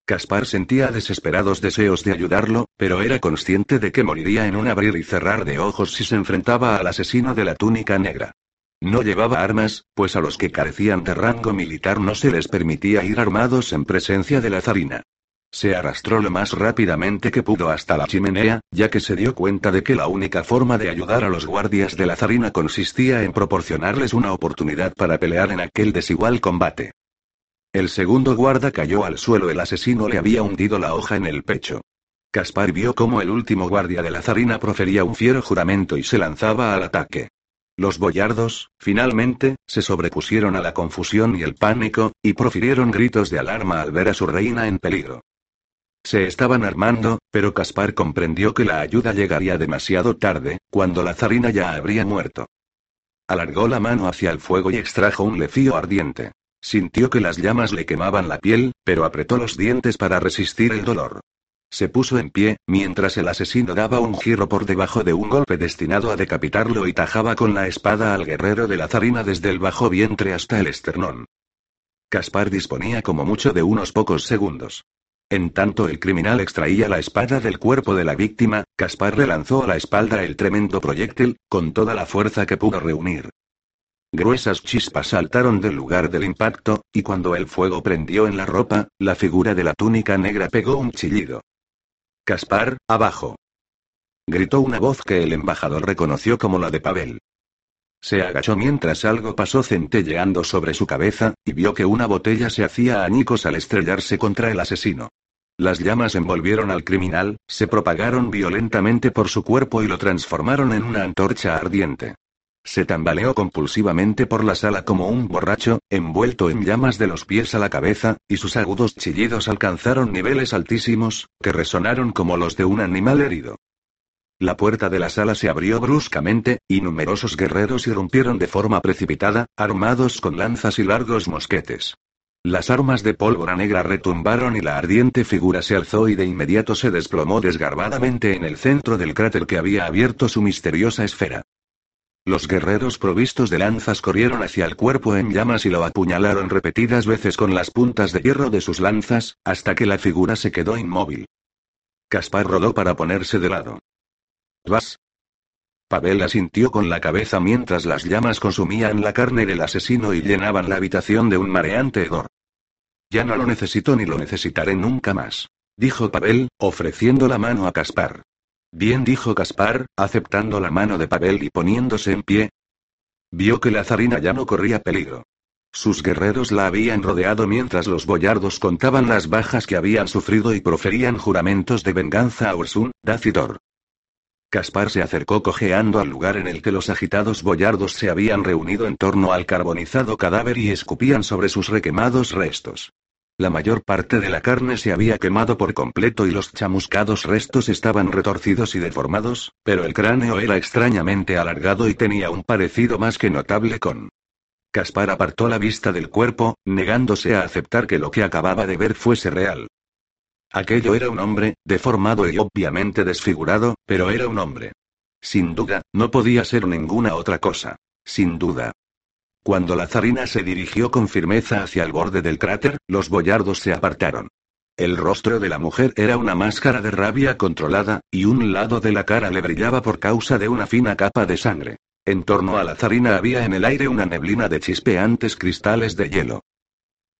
Caspar sentía desesperados deseos de ayudarlo, pero era consciente de que moriría en un abrir y cerrar de ojos si se enfrentaba al asesino de la túnica negra. No llevaba armas, pues a los que carecían de rango militar no se les permitía ir armados en presencia de la zarina. Se arrastró lo más rápidamente que pudo hasta la chimenea, ya que se dio cuenta de que la única forma de ayudar a los guardias de la zarina consistía en proporcionarles una oportunidad para pelear en aquel desigual combate. El segundo guarda cayó al suelo, el asesino le había hundido la hoja en el pecho. Caspar vio cómo el último guardia de la zarina profería un fiero juramento y se lanzaba al ataque. Los boyardos, finalmente, se sobrepusieron a la confusión y el pánico, y profirieron gritos de alarma al ver a su reina en peligro. Se estaban armando, pero Caspar comprendió que la ayuda llegaría demasiado tarde, cuando la zarina ya habría muerto. Alargó la mano hacia el fuego y extrajo un lefío ardiente. Sintió que las llamas le quemaban la piel, pero apretó los dientes para resistir el dolor. Se puso en pie, mientras el asesino daba un giro por debajo de un golpe destinado a decapitarlo y tajaba con la espada al guerrero de la zarina desde el bajo vientre hasta el esternón. Caspar disponía como mucho de unos pocos segundos. En tanto el criminal extraía la espada del cuerpo de la víctima, Caspar le lanzó a la espalda el tremendo proyectil, con toda la fuerza que pudo reunir. Gruesas chispas saltaron del lugar del impacto, y cuando el fuego prendió en la ropa, la figura de la túnica negra pegó un chillido. Caspar, abajo. Gritó una voz que el embajador reconoció como la de Pavel. Se agachó mientras algo pasó centelleando sobre su cabeza, y vio que una botella se hacía añicos al estrellarse contra el asesino. Las llamas envolvieron al criminal, se propagaron violentamente por su cuerpo y lo transformaron en una antorcha ardiente. Se tambaleó compulsivamente por la sala como un borracho, envuelto en llamas de los pies a la cabeza, y sus agudos chillidos alcanzaron niveles altísimos, que resonaron como los de un animal herido. La puerta de la sala se abrió bruscamente, y numerosos guerreros irrumpieron de forma precipitada, armados con lanzas y largos mosquetes. Las armas de pólvora negra retumbaron y la ardiente figura se alzó y de inmediato se desplomó desgarbadamente en el centro del cráter que había abierto su misteriosa esfera. Los guerreros provistos de lanzas corrieron hacia el cuerpo en llamas y lo apuñalaron repetidas veces con las puntas de hierro de sus lanzas, hasta que la figura se quedó inmóvil. Caspar rodó para ponerse de lado. ¿Vas? Pavel asintió con la cabeza mientras las llamas consumían la carne del asesino y llenaban la habitación de un mareante hedor. Ya no lo necesito ni lo necesitaré nunca más, dijo Pavel, ofreciendo la mano a Caspar. Bien dijo Caspar, aceptando la mano de Pavel y poniéndose en pie. Vio que la zarina ya no corría peligro. Sus guerreros la habían rodeado mientras los boyardos contaban las bajas que habían sufrido y proferían juramentos de venganza a Ursun, Dacidor. Caspar se acercó cojeando al lugar en el que los agitados boyardos se habían reunido en torno al carbonizado cadáver y escupían sobre sus requemados restos. La mayor parte de la carne se había quemado por completo y los chamuscados restos estaban retorcidos y deformados, pero el cráneo era extrañamente alargado y tenía un parecido más que notable con. Caspar apartó la vista del cuerpo, negándose a aceptar que lo que acababa de ver fuese real. Aquello era un hombre, deformado y obviamente desfigurado, pero era un hombre. Sin duda, no podía ser ninguna otra cosa. Sin duda. Cuando la zarina se dirigió con firmeza hacia el borde del cráter, los boyardos se apartaron. El rostro de la mujer era una máscara de rabia controlada, y un lado de la cara le brillaba por causa de una fina capa de sangre. En torno a la zarina había en el aire una neblina de chispeantes cristales de hielo.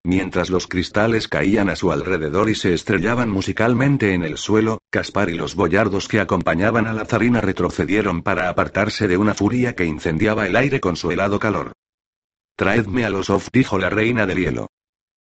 Mientras los cristales caían a su alrededor y se estrellaban musicalmente en el suelo, Caspar y los boyardos que acompañaban a la zarina retrocedieron para apartarse de una furia que incendiaba el aire con su helado calor. Traedme a los Of, dijo la reina del hielo.